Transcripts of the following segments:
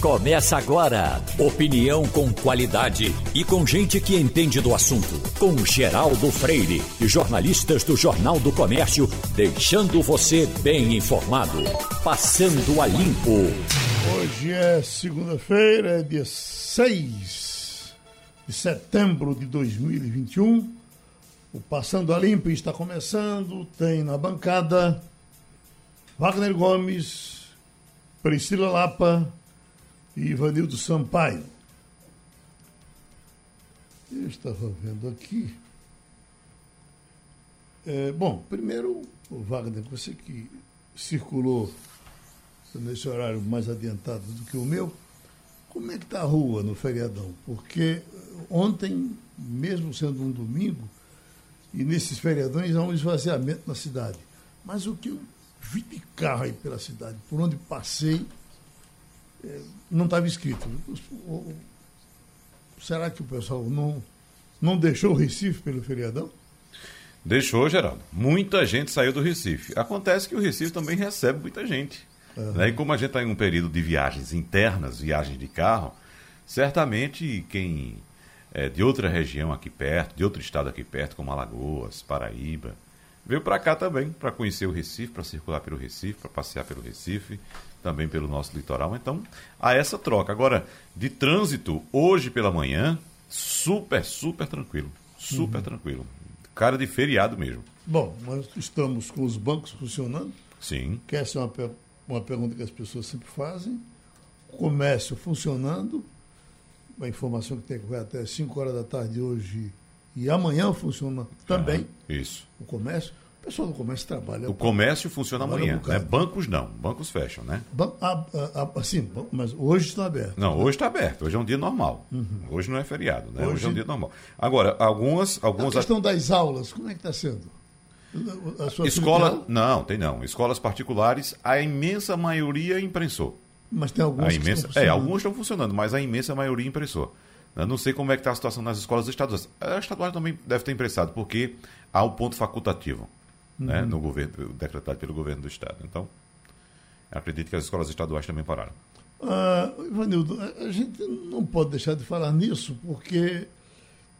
Começa agora. Opinião com qualidade e com gente que entende do assunto. Com Geraldo Freire e jornalistas do Jornal do Comércio, deixando você bem informado. Passando a limpo. Hoje é segunda-feira, é dia 6 de setembro de 2021. O Passando a Limpo está começando. Tem na bancada Wagner Gomes, Priscila Lapa e Ivanildo Sampaio. Eu estava vendo aqui. É, bom, primeiro, Wagner, você que circulou nesse horário mais adiantado do que o meu, como é que está a rua no feriadão? Porque ontem, mesmo sendo um domingo, e nesses feriadões há um esvaziamento na cidade. Mas o que eu vi de carro aí pela cidade, por onde passei, é, não estava escrito. Será que o pessoal não, não deixou o Recife pelo feriadão? Deixou, Geraldo. Muita gente saiu do Recife. Acontece que o Recife também recebe muita gente. Uhum. Né? E como a gente está em um período de viagens internas, viagens de carro, certamente quem é de outra região aqui perto, de outro estado aqui perto, como Alagoas, Paraíba, veio para cá também, para conhecer o Recife, para circular pelo Recife, para passear pelo Recife, também pelo nosso litoral. Então, há essa troca. Agora, de trânsito, hoje pela manhã, super, super tranquilo. Super uhum. tranquilo. Cara de feriado mesmo. Bom, nós estamos com os bancos funcionando. Sim. Que essa é uma, uma pergunta que as pessoas sempre fazem. Comércio funcionando. Uma informação que tem que vai até 5 horas da tarde hoje e amanhã funciona também. Ah, isso. O comércio. O pessoal do comércio trabalha. O comércio funciona amanhã. Um né? Bancos não. Bancos fecham, né? Ban ah, ah, ah, sim, mas hoje está aberto. Não, hoje está aberto. Hoje é um dia normal. Uhum. Hoje não é feriado, né? Hoje... hoje... é um dia normal. Agora, algumas. algumas... A questão das aulas, como é que está sendo? Escola. Não, tem não. Escolas particulares, a imensa maioria imprensou. Mas tem algumas a imensa... É, alguns estão funcionando, mas a imensa maioria impressou. Eu não sei como é que está a situação nas escolas estaduais. A estadual também deve ter impressado, porque há o um ponto facultativo né, uhum. né, no governo, decretado pelo governo do Estado. Então, acredito que as escolas estaduais também pararam. Ah, Ivanildo, a gente não pode deixar de falar nisso, porque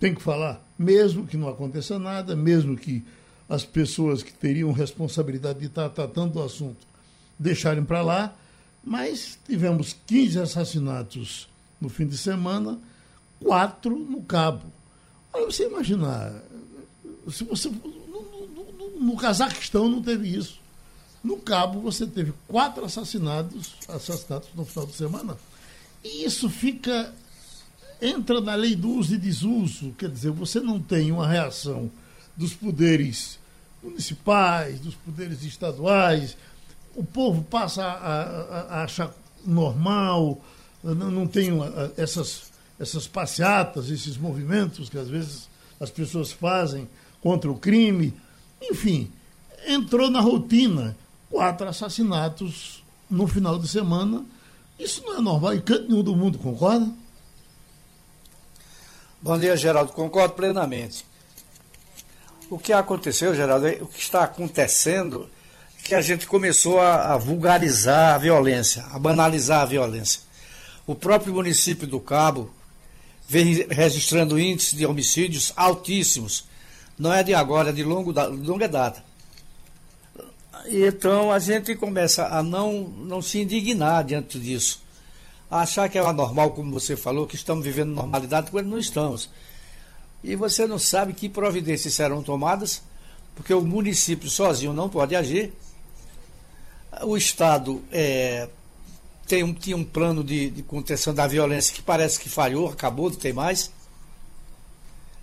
tem que falar, mesmo que não aconteça nada, mesmo que as pessoas que teriam responsabilidade de estar tratando do assunto deixarem para lá, mas tivemos 15 assassinatos no fim de semana quatro no cabo. Olha, você imaginar, se você. No, Cazaquistão não teve isso. No Cabo você teve quatro assassinatos, assassinatos no final de semana. E isso fica. entra na lei do uso e desuso. Quer dizer, você não tem uma reação dos poderes municipais, dos poderes estaduais. O povo passa a, a, a achar normal, não, não tem essas essas passeatas, esses movimentos que às vezes as pessoas fazem contra o crime. Enfim, entrou na rotina quatro assassinatos no final de semana. Isso não é normal e canto nenhum do mundo, concorda? Bom dia, Geraldo. Concordo plenamente. O que aconteceu, Geraldo, o que está acontecendo é que a gente começou a, a vulgarizar a violência, a banalizar a violência. O próprio município do Cabo vem registrando índices de homicídios altíssimos. Não é de agora, é de, longo, longa data. Então a gente começa a não, não se indignar diante disso. A achar que é normal, como você falou, que estamos vivendo normalidade, quando não estamos. E você não sabe que providências serão tomadas, porque o município sozinho não pode agir. O Estado é, tem um, tinha um plano de, de contenção da violência que parece que falhou, acabou, não tem mais.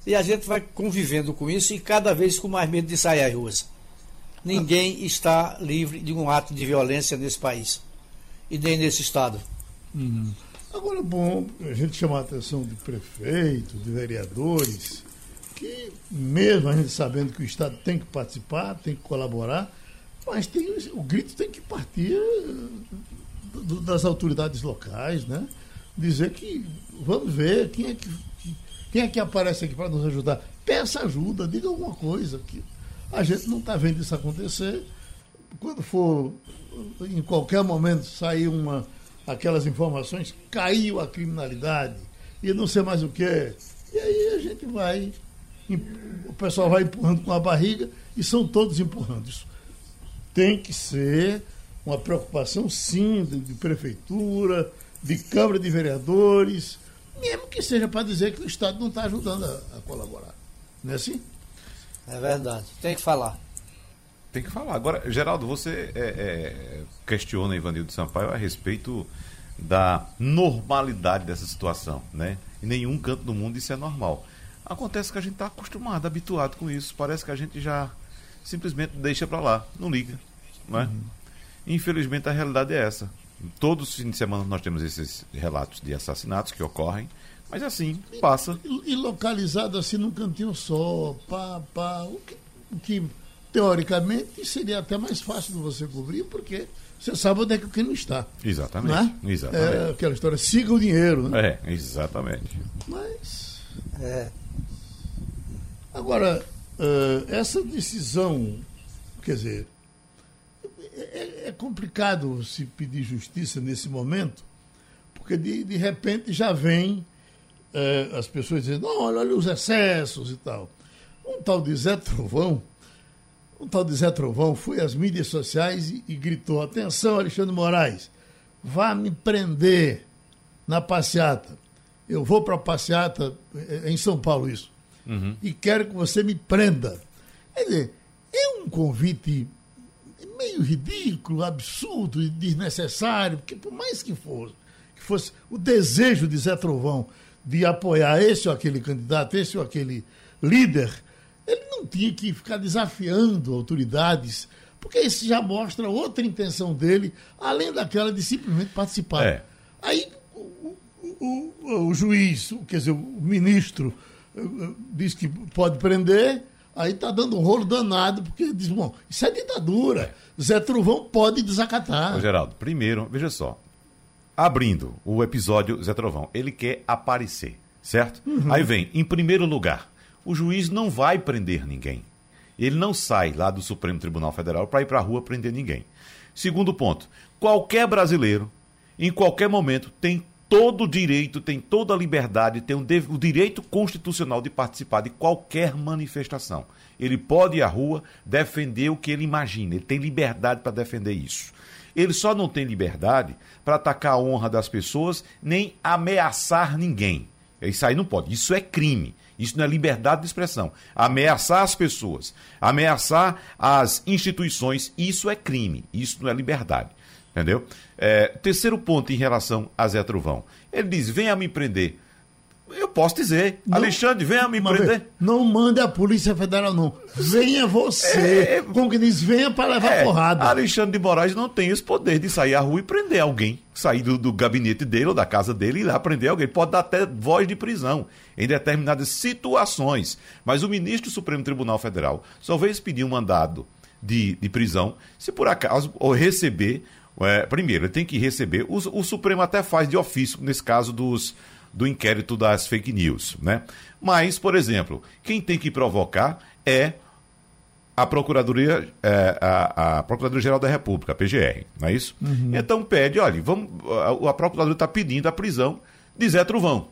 E a gente vai convivendo com isso e cada vez com mais medo de sair às ruas. Ninguém está livre de um ato de violência nesse país. E nem nesse estado. Uhum. Agora, bom, a gente chama a atenção de prefeitos, de vereadores, que mesmo a gente sabendo que o Estado tem que participar, tem que colaborar, mas tem, o grito tem que partir do, das autoridades locais, né? Dizer que vamos ver quem é que, quem é que aparece aqui para nos ajudar. Peça ajuda, diga alguma coisa. Que a gente não está vendo isso acontecer. Quando for, em qualquer momento, sair uma, aquelas informações, caiu a criminalidade e não sei mais o que. E aí a gente vai, o pessoal vai empurrando com a barriga e são todos empurrando. Isso tem que ser uma preocupação, sim, de, de prefeitura, de Câmara de Vereadores, mesmo que seja para dizer que o Estado não está ajudando a, a, colaborar. Não é assim? É verdade. Tem que falar. Tem que falar. Agora, Geraldo, você é, é, questiona Ivanildo Sampaio a respeito da normalidade dessa situação, né? Em nenhum canto do mundo isso é normal. Acontece que a gente está acostumado, habituado com isso. Parece que a gente já simplesmente deixa para lá, não liga, não é? Uhum. Infelizmente a realidade é essa. Todos os fins de semana nós temos esses relatos de assassinatos que ocorrem, mas assim, passa. E, e localizado assim num cantinho só, pá, pá, o que, o que teoricamente seria até mais fácil de você cobrir, porque você sabe onde é que o crime está. Exatamente. Não é? Exatamente. É aquela história, siga o dinheiro. Né? É, exatamente. Mas. É. Agora, uh, essa decisão, quer dizer, é, é, complicado se pedir justiça nesse momento, porque de, de repente já vem uh, as pessoas dizendo, não, olha, olha os excessos e tal. Um tal de Zé Trovão, um tal de Zé Trovão foi às mídias sociais e, e gritou, atenção, Alexandre Moraes, vá me prender na passeata. Eu vou para a passeata, é, é em São Paulo isso, uhum. e quero que você me prenda. Quer dizer, é um convite meio ridículo, absurdo e desnecessário, porque por mais que fosse, que fosse o desejo de Zé Trovão de apoiar esse ou aquele candidato, esse ou aquele líder, ele não tinha que ficar desafiando autoridades, porque isso já mostra outra intenção dele, além daquela de simplesmente participar. É. Aí o, o, o, o juiz, quer dizer, o ministro, eh, eh, diz que pode prender, aí está dando um rolo danado, porque diz, bom, isso é ditadura. Zé Trovão pode desacatar. Ô, Geraldo, primeiro, veja só. Abrindo o episódio Zé Trovão, ele quer aparecer, certo? Uhum. Aí vem, em primeiro lugar, o juiz não vai prender ninguém. Ele não sai lá do Supremo Tribunal Federal para ir para a rua prender ninguém. Segundo ponto, qualquer brasileiro, em qualquer momento, tem todo direito, tem toda a liberdade, tem o direito constitucional de participar de qualquer manifestação. Ele pode ir à rua defender o que ele imagina, ele tem liberdade para defender isso. Ele só não tem liberdade para atacar a honra das pessoas nem ameaçar ninguém. Isso aí não pode, isso é crime. Isso não é liberdade de expressão. Ameaçar as pessoas, ameaçar as instituições, isso é crime. Isso não é liberdade. Entendeu? É, terceiro ponto em relação a Zé Trovão. Ele diz: venha me prender. Eu posso dizer, não, Alexandre, venha me prender. Não mande a Polícia Federal, não. Venha você. É, é como que diz, venha para levar é, porrada. Alexandre de Moraes não tem esse poder de sair à rua e prender alguém. Sair do, do gabinete dele ou da casa dele e ir lá prender alguém. Pode dar até voz de prisão em determinadas situações. Mas o ministro do Supremo Tribunal Federal só veio pedir um mandado de, de prisão se por acaso ou receber é, primeiro, ele tem que receber. O, o, Supremo até faz de ofício, nesse caso dos, do inquérito das fake news. Né? Mas, por exemplo, quem tem que provocar é a Procuradoria, é, a, a Procuradoria-Geral da República, a PGR, não é isso? Uhum. Então pede, olha, vamos, a, a Procuradoria está pedindo a prisão de Zé Truvão.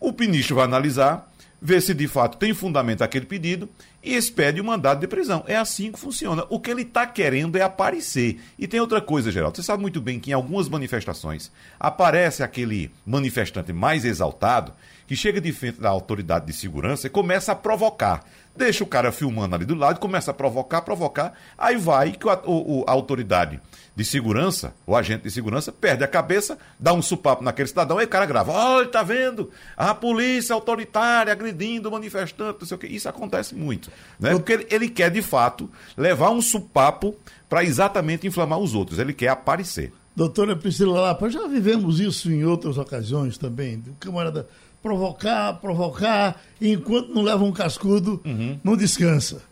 O ministro vai analisar, ver se de fato tem fundamento aquele pedido e expede o mandado de prisão. É assim que funciona. O que ele está querendo é aparecer. E tem outra coisa, Geraldo. Você sabe muito bem que em algumas manifestações aparece aquele manifestante mais exaltado que chega de frente da autoridade de segurança e começa a provocar. Deixa o cara filmando ali do lado, começa a provocar, provocar, aí vai que a, a autoridade de segurança, o agente de segurança, perde a cabeça, dá um supapo naquele cidadão, aí o cara grava, olha, tá vendo? A polícia autoritária agredindo o manifestante, não sei o que. Isso acontece muito. Né? Porque ele, ele quer, de fato, levar um supapo para exatamente inflamar os outros. Ele quer aparecer. Doutora Priscila Lapa, já vivemos isso em outras ocasiões também. O camarada provocar, provocar, e enquanto não leva um cascudo, uhum. não descansa.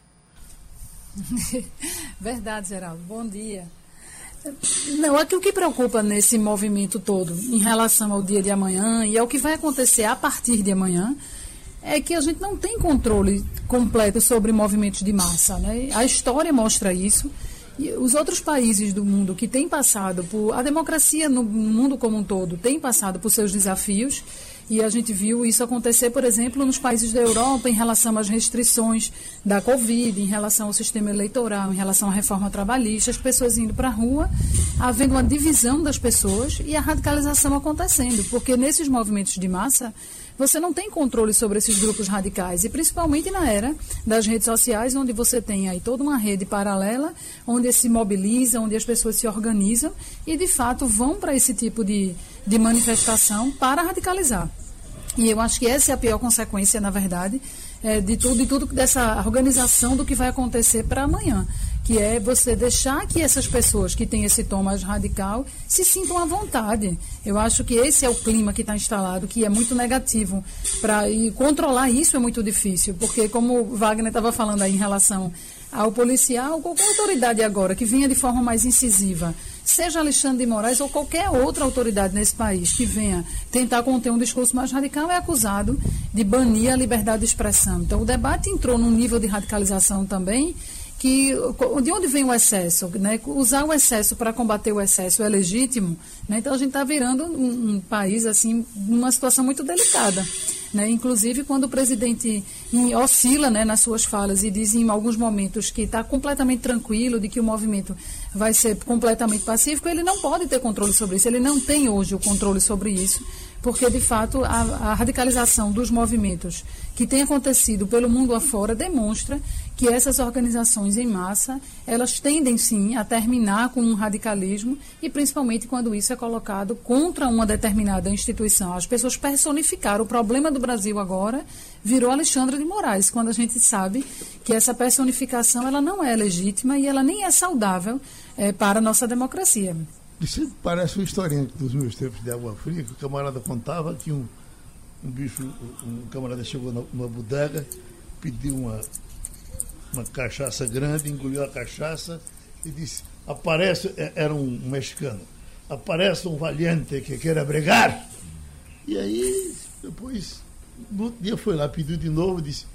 Verdade, Geraldo. Bom dia. Não, é que o que preocupa nesse movimento todo, em relação ao dia de amanhã e ao que vai acontecer a partir de amanhã, é que a gente não tem controle completo sobre movimentos de massa. Né? A história mostra isso E os outros países do mundo que têm passado por. A democracia no mundo como um todo tem passado por seus desafios. E a gente viu isso acontecer, por exemplo, nos países da Europa em relação às restrições da Covid, em relação ao sistema eleitoral, em relação à reforma trabalhista, as pessoas indo para a rua, havendo uma divisão das pessoas e a radicalização acontecendo. Porque nesses movimentos de massa, você não tem controle sobre esses grupos radicais, e principalmente na era das redes sociais, onde você tem aí toda uma rede paralela, onde se mobiliza, onde as pessoas se organizam e, de fato, vão para esse tipo de, de manifestação para radicalizar. E eu acho que essa é a pior consequência, na verdade, é, de tudo, de tudo dessa organização do que vai acontecer para amanhã que é você deixar que essas pessoas que têm esse tom mais radical se sintam à vontade. Eu acho que esse é o clima que está instalado, que é muito negativo. Pra, e controlar isso é muito difícil, porque como Wagner estava falando aí em relação ao policial, qualquer autoridade agora que venha de forma mais incisiva, seja Alexandre de Moraes ou qualquer outra autoridade nesse país que venha tentar conter um discurso mais radical, é acusado de banir a liberdade de expressão. Então, o debate entrou num nível de radicalização também que de onde vem o excesso? Né? Usar o excesso para combater o excesso é legítimo? Né? Então a gente está virando um, um, país assim numa situação muito delicada. Né? Inclusive quando o presidente oscila né, nas suas falas e diz em alguns momentos que está completamente tranquilo, de que o movimento vai ser completamente pacífico, ele não pode ter controle sobre isso. Ele não tem hoje o controle sobre isso porque de fato a, a, radicalização dos movimentos que tem acontecido pelo mundo afora demonstra que essas organizações em massa elas tendem sim a terminar com um radicalismo e principalmente quando isso é colocado contra uma determinada instituição. As pessoas personificaram o problema do Brasil agora virou Alexandre de Moraes, quando a gente sabe que essa personificação ela não é legítima e ela nem é saudável é, para a nossa democracia. Isso parece uma historinha dos meus tempos de Água Fria, que o camarada contava que um, um bicho, um camarada chegou numa bodega, pediu uma, uma cachaça grande, engoliu a cachaça e disse, aparece, é, era um mexicano, aparece um valiente que queira brigar. E aí, depois, no outro dia foi lá, pediu de novo, disse,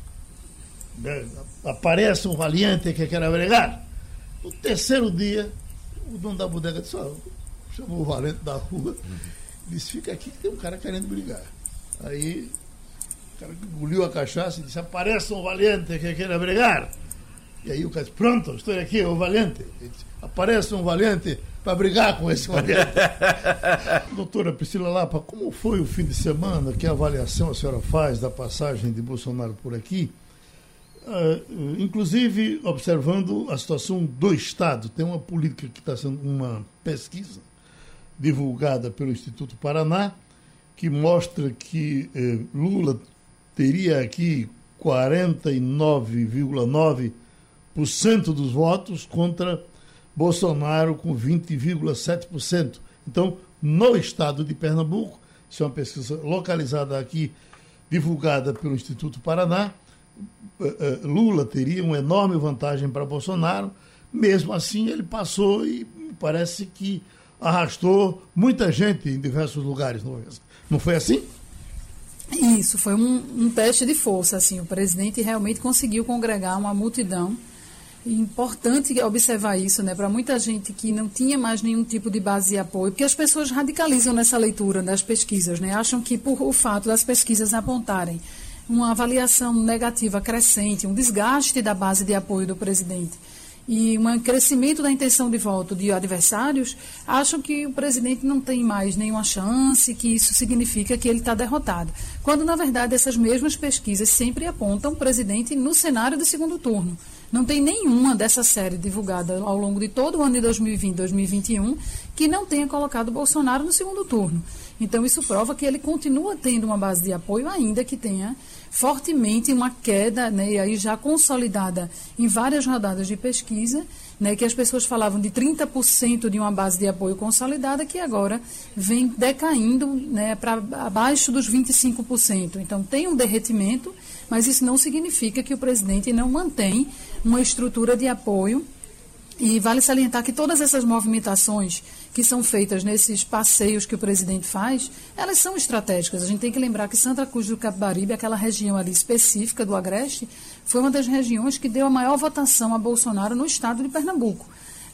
aparece um valiente que queira brigar. No terceiro dia, o dono da bodega disse, oh, chamou o valente da rua, disse, fica aqui que tem um cara querendo brigar. Aí o cara engoliu a cachaça e disse, apareça um valente que queira brigar. E aí o cara disse, pronto, estou aqui, o valente. Disse, apareça um valente para brigar com esse valente. Doutora Priscila Lapa, como foi o fim de semana? Que avaliação a senhora faz da passagem de Bolsonaro por aqui? Uh, inclusive observando a situação do Estado. Tem uma política que está sendo uma pesquisa divulgada pelo Instituto Paraná, que mostra que eh, Lula teria aqui 49,9% dos votos contra Bolsonaro com 20,7%. Então, no estado de Pernambuco, isso é uma pesquisa localizada aqui, divulgada pelo Instituto Paraná, Lula teria uma enorme vantagem para Bolsonaro, mesmo assim ele passou e parece que arrastou muita gente em diversos lugares. Não foi assim? Isso, foi um, um teste de força. Assim, o presidente realmente conseguiu congregar uma multidão. Importante observar isso, né, para muita gente que não tinha mais nenhum tipo de base de apoio, porque as pessoas radicalizam nessa leitura das pesquisas, né, acham que por o fato das pesquisas apontarem uma avaliação negativa crescente, um desgaste da base de apoio do presidente e um crescimento da intenção de voto de adversários, acham que o presidente não tem mais nenhuma chance, que isso significa que ele está derrotado. Quando, na verdade, essas mesmas pesquisas sempre apontam o presidente no cenário de segundo turno. Não tem nenhuma dessa série divulgada ao longo de todo o ano de 2020 2021 que não tenha colocado Bolsonaro no segundo turno. Então, isso prova que ele continua tendo uma base de apoio, ainda que tenha fortemente uma queda, né, e aí já consolidada em várias rodadas de pesquisa, né, que as pessoas falavam de 30% de uma base de apoio consolidada, que agora vem decaindo né, para abaixo dos 25%. Então, tem um derretimento, mas isso não significa que o presidente não mantém uma estrutura de apoio e vale salientar que todas essas movimentações que são feitas nesses passeios que o presidente faz, elas são estratégicas. A gente tem que lembrar que Santa Cruz do Capibaribe, aquela região ali específica do Agreste, foi uma das regiões que deu a maior votação a Bolsonaro no estado de Pernambuco.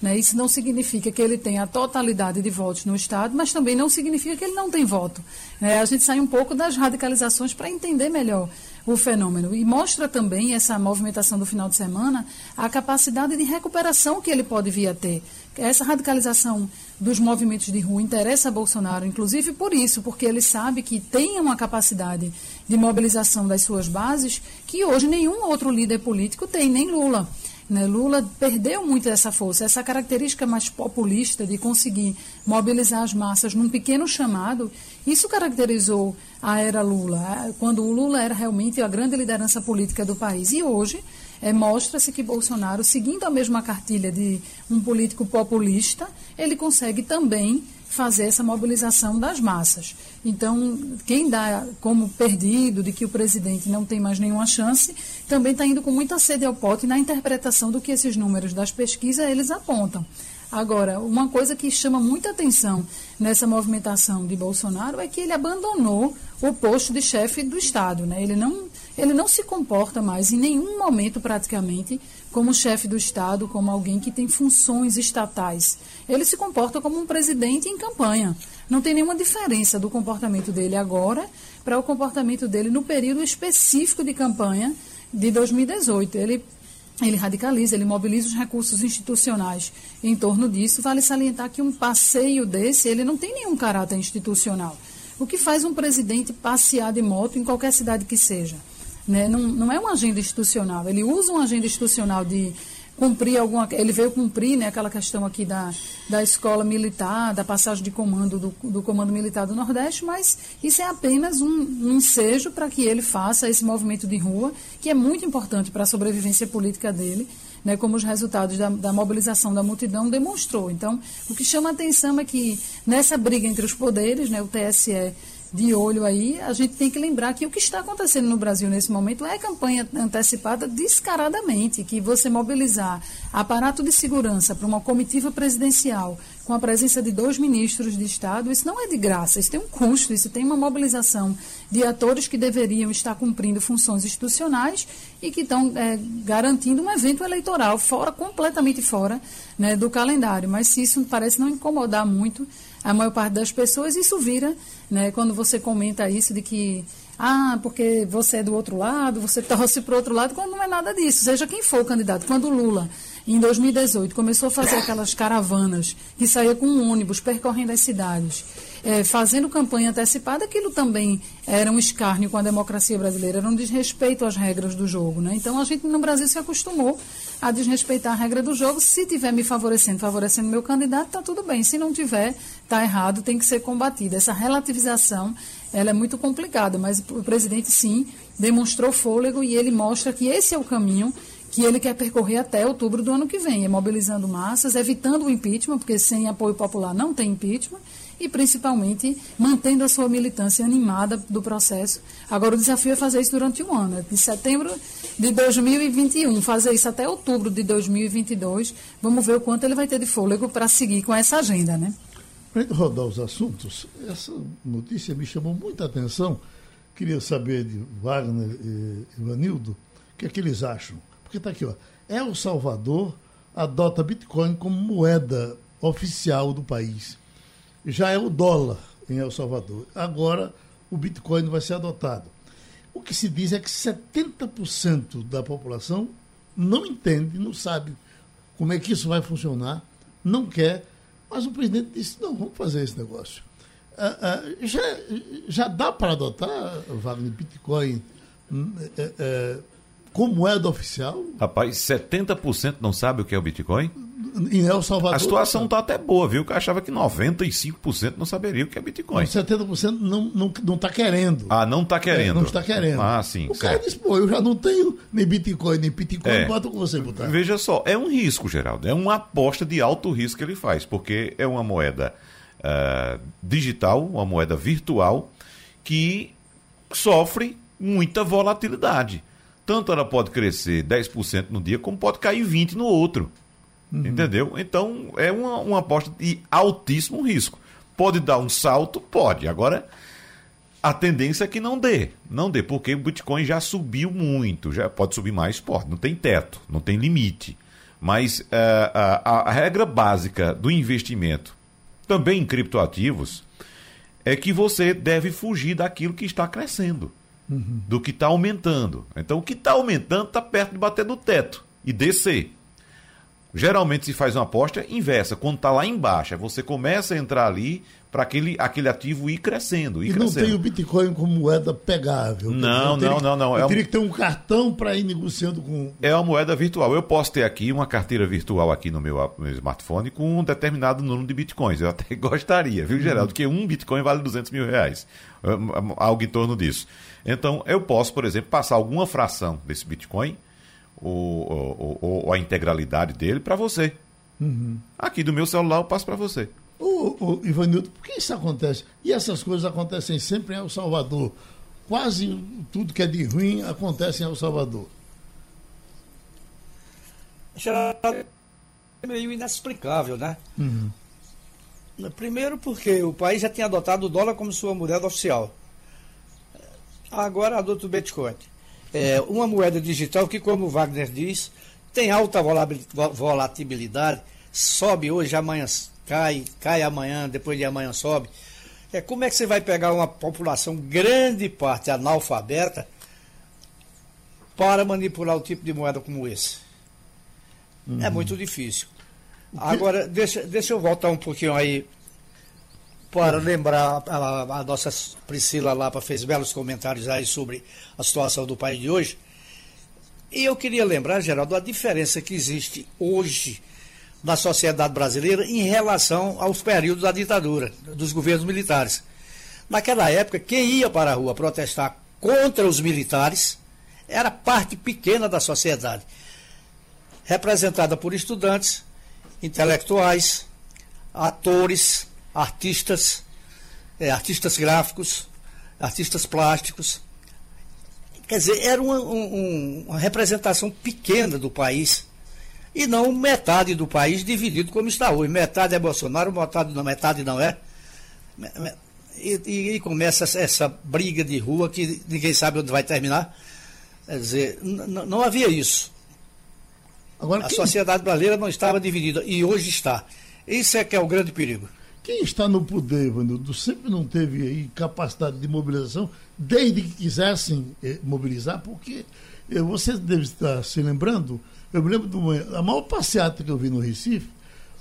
Né? Isso não significa que ele tenha a totalidade de votos no Estado, mas também não significa que ele não tem voto. Né? A gente sai um pouco das radicalizações para entender melhor o fenômeno. E mostra também essa movimentação do final de semana a capacidade de recuperação que ele pode vir a ter. Essa radicalização dos movimentos de rua interessa a Bolsonaro, inclusive por isso, porque ele sabe que tem uma capacidade de mobilização das suas bases que hoje nenhum outro líder político tem, nem Lula. Né? Lula perdeu muito essa força, essa característica mais populista de conseguir mobilizar as massas num pequeno chamado. Isso caracterizou a era Lula, quando o Lula era realmente a grande liderança política do país. E hoje é, mostra-se que Bolsonaro, seguindo a mesma cartilha de um político populista, ele consegue também fazer essa mobilização das massas. Então, quem dá como perdido de que o presidente não tem mais nenhuma chance, também está indo com muita sede ao pote na interpretação do que esses números das pesquisas eles apontam. Agora, uma coisa que chama muita atenção nessa movimentação de Bolsonaro é que ele abandonou o posto de chefe do Estado. Né? Ele, não, ele não se comporta mais, em nenhum momento praticamente, como chefe do Estado, como alguém que tem funções estatais. Ele se comporta como um presidente em campanha. Não tem nenhuma diferença do comportamento dele agora para o comportamento dele no período específico de campanha de 2018. Ele ele radicaliza, ele mobiliza os recursos institucionais em torno disso. Vale salientar que um passeio desse, ele não tem nenhum caráter institucional. O que faz um presidente passear de moto em qualquer cidade que seja? Né? Não, não é uma agenda institucional. Ele usa uma agenda institucional de cumprir alguma. Ele veio cumprir né, aquela questão aqui da, da escola militar, da passagem de comando do, do Comando Militar do Nordeste, mas isso é apenas um, um ensejo para que ele faça esse movimento de rua, que é muito importante para a sobrevivência política dele. Né, como os resultados da, da, mobilização da multidão demonstrou. Então, o que chama a atenção é que nessa briga entre os poderes, né, o TSE de olho aí, a gente tem que lembrar que o que está acontecendo no Brasil nesse momento é campanha antecipada descaradamente, que você mobilizar aparato de segurança para uma comitiva presidencial com a presença de dois ministros de Estado, isso não é de graça, isso tem um custo, isso tem uma mobilização de atores que deveriam estar cumprindo funções institucionais e que estão é, garantindo um evento eleitoral fora, completamente fora né, do calendário. Mas se isso parece não incomodar muito a maior parte das pessoas, isso vira, né, quando você comenta isso de que, ah, porque você é do outro lado, você torce para o outro lado, quando não é nada disso, seja quem for o candidato. Quando o Lula, em 2018, começou a fazer aquelas caravanas que saía com um ônibus percorrendo as cidades, é, fazendo campanha antecipada, aquilo também era um escárnio com a democracia brasileira, era um desrespeito às regras do jogo. Né? Então a gente no Brasil se acostumou a desrespeitar a regra do jogo. Se tiver me favorecendo, favorecendo meu candidato, está tudo bem. Se não tiver, está errado, tem que ser combatido. Essa relativização ela é muito complicada, mas o presidente sim demonstrou fôlego e ele mostra que esse é o caminho que ele quer percorrer até outubro do ano que vem, é mobilizando massas, evitando o impeachment, porque sem apoio popular não tem impeachment, e principalmente mantendo a sua militância animada do processo. Agora o desafio é fazer isso durante um ano, de setembro de 2021, fazer isso até outubro de 2022. Vamos ver o quanto ele vai ter de fôlego para seguir com essa agenda, né? Para rodar os assuntos, essa notícia me chamou muita atenção. Queria saber de Wagner e Ivanildo o que é que eles acham. Porque está aqui, ó. El Salvador adota Bitcoin como moeda oficial do país já é o dólar em El Salvador. Agora o Bitcoin vai ser adotado. O que se diz é que 70% da população não entende, não sabe como é que isso vai funcionar, não quer, mas o presidente disse: não, vamos fazer esse negócio. Ah, ah, já, já dá para adotar, Wagner, Bitcoin é, é, como moeda oficial? Rapaz, 70% não sabe o que é o Bitcoin? Em El Salvador. A situação está até boa, viu? Que eu achava que 95% não saberia o que é Bitcoin. Não, 70% não está não, não tá querendo. Ah, não está querendo. É, não está querendo. Ah, sim. O certo. cara diz, pô, eu já não tenho nem Bitcoin, nem Bitcoin, é. bota com você botar. Veja só, é um risco, Geraldo. É uma aposta de alto risco que ele faz, porque é uma moeda uh, digital, uma moeda virtual, que sofre muita volatilidade. Tanto ela pode crescer 10% no dia, como pode cair 20% no outro. Uhum. Entendeu? Então é uma, uma aposta de altíssimo risco. Pode dar um salto? Pode. Agora, a tendência é que não dê. Não dê, porque o Bitcoin já subiu muito. Já pode subir mais, pode. Não tem teto, não tem limite. Mas é, a, a regra básica do investimento, também em criptoativos, é que você deve fugir daquilo que está crescendo, uhum. do que está aumentando. Então, o que está aumentando está perto de bater no teto e descer. Geralmente se faz uma aposta inversa. Quando está lá embaixo, você começa a entrar ali para aquele, aquele ativo ir crescendo. Ir e crescendo. não tem o Bitcoin como moeda pegável. Não, não, não, não. Eu é teria que ter um cartão para ir negociando com. É uma moeda virtual. Eu posso ter aqui uma carteira virtual aqui no meu, meu smartphone com um determinado número de bitcoins. Eu até gostaria, viu, Geraldo? Uhum. Porque um bitcoin vale 200 mil reais. Algo em torno disso. Então, eu posso, por exemplo, passar alguma fração desse bitcoin ou, ou, ou a integralidade dele para você. Uhum. Aqui do meu celular eu passo para você. Ô, ô, Ivanildo, por que isso acontece? E essas coisas acontecem sempre em El Salvador. Quase tudo que é de ruim acontece em El Salvador. É meio inexplicável, né? Uhum. Primeiro porque o país já tinha adotado o dólar como sua moeda oficial. Agora adota o Bitcoin. É uma moeda digital que, como o Wagner diz, tem alta volatilidade, sobe hoje, amanhã cai, cai amanhã, depois de amanhã sobe. É, como é que você vai pegar uma população, grande parte analfabeta, para manipular o tipo de moeda como esse? É uhum. É muito difícil. Agora, deixa, deixa eu voltar um pouquinho aí para lembrar a, a nossa Priscila Lapa fez belos comentários aí sobre a situação do país de hoje. E eu queria lembrar, Geraldo, a diferença que existe hoje na sociedade brasileira em relação aos períodos da ditadura, dos governos militares. Naquela época, quem ia para a rua protestar contra os militares era parte pequena da sociedade, representada por estudantes, intelectuais, atores, artistas, é, artistas gráficos, artistas plásticos. Quer dizer, era uma, um, uma representação pequena do país e não metade do país dividido como está hoje. Metade é Bolsonaro, metade não, metade não é. E, e, e começa essa briga de rua que ninguém sabe onde vai terminar. Quer dizer, não havia isso. Agora, a quem... sociedade brasileira não estava dividida e hoje está. Isso é que é o grande perigo. Quem está no poder, Ivanildo, sempre não teve capacidade de mobilização, desde que quisessem eh, mobilizar, porque eh, você deve estar se lembrando eu me lembro de uma. A maior passeata que eu vi no Recife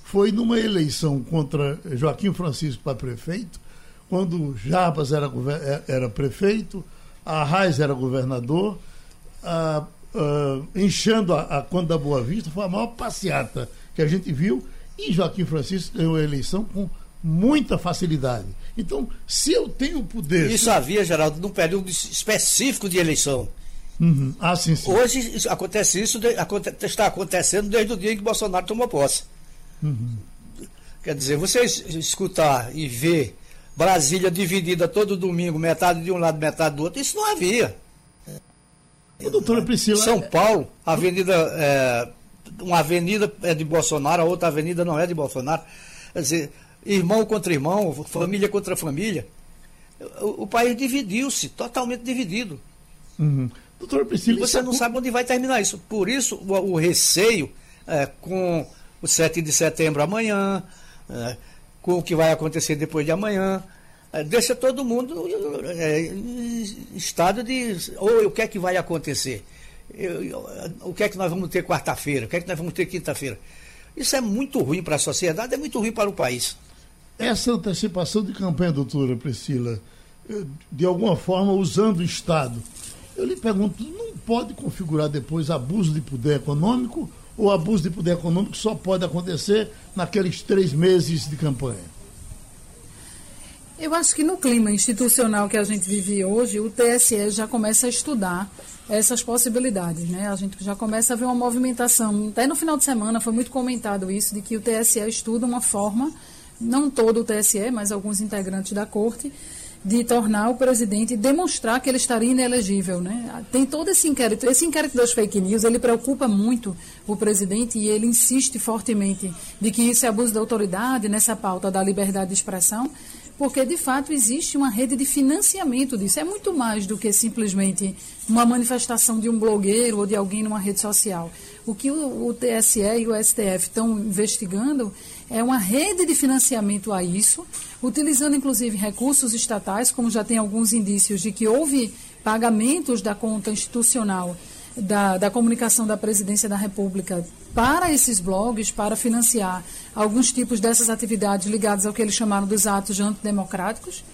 foi numa eleição contra Joaquim Francisco para prefeito, quando Jarbas era, é, era prefeito, Raiz era governador, a, a, enchendo a, a da Boa Vista, foi a maior passeata que a gente viu, e Joaquim Francisco ganhou a eleição com muita facilidade. Então, se eu tenho poder. Isso havia, Geraldo, num período específico de eleição. Uhum. Ah, sim, sim. Hoje acontece isso, está acontecendo desde o dia em que Bolsonaro tomou posse. Uhum. Quer dizer, você escutar e ver Brasília dividida todo domingo, metade de um lado, metade do outro, isso não havia. Ô, doutora Priscila. São Paulo, avenida, é, uma avenida é de Bolsonaro, a outra avenida não é de Bolsonaro. Quer dizer, irmão contra irmão, família contra família. O, o país dividiu-se, totalmente dividido. Uhum. Doutor Priscila, você não sabe onde vai terminar isso. Por isso, o, o receio é, com o 7 de setembro amanhã, é, com o que vai acontecer depois de amanhã, é, deixa todo mundo é, em estado de. Ou o que é que vai acontecer? Eu, eu, o que é que nós vamos ter quarta-feira? O que é que nós vamos ter quinta-feira? Isso é muito ruim para a sociedade, é muito ruim para o país. Essa antecipação de campanha, doutora Priscila, eh, de alguma forma usando o Estado eu lhe pergunto, não pode configurar depois abuso de poder econômico ou abuso de poder econômico só pode acontecer naqueles três meses de campanha? Eu acho que no clima institucional que a gente vive hoje, o TSE já começa a estudar essas possibilidades, né? A gente já começa a ver uma movimentação. Até no final de semana foi muito comentado isso, de que o TSE estuda uma forma, não todo o TSE, mas alguns integrantes da corte, de tornar o presidente demonstrar que ele estaria inelegível, né? Tem todo esse inquérito, esse inquérito das fake news, ele preocupa muito o presidente e ele insiste fortemente de que isso é abuso da autoridade nessa pauta da liberdade de expressão, porque de fato existe uma rede de financiamento disso. É muito mais do que simplesmente uma manifestação de um blogueiro ou de alguém numa rede social. O que o, o TSE e o STF estão investigando é uma rede de financiamento a isso, utilizando inclusive recursos estatais, como já tem alguns indícios de que houve pagamentos da conta institucional da, da comunicação da presidência da República para esses blogs, para financiar alguns tipos dessas atividades ligadas ao que eles chamaram dos atos antidemocráticos.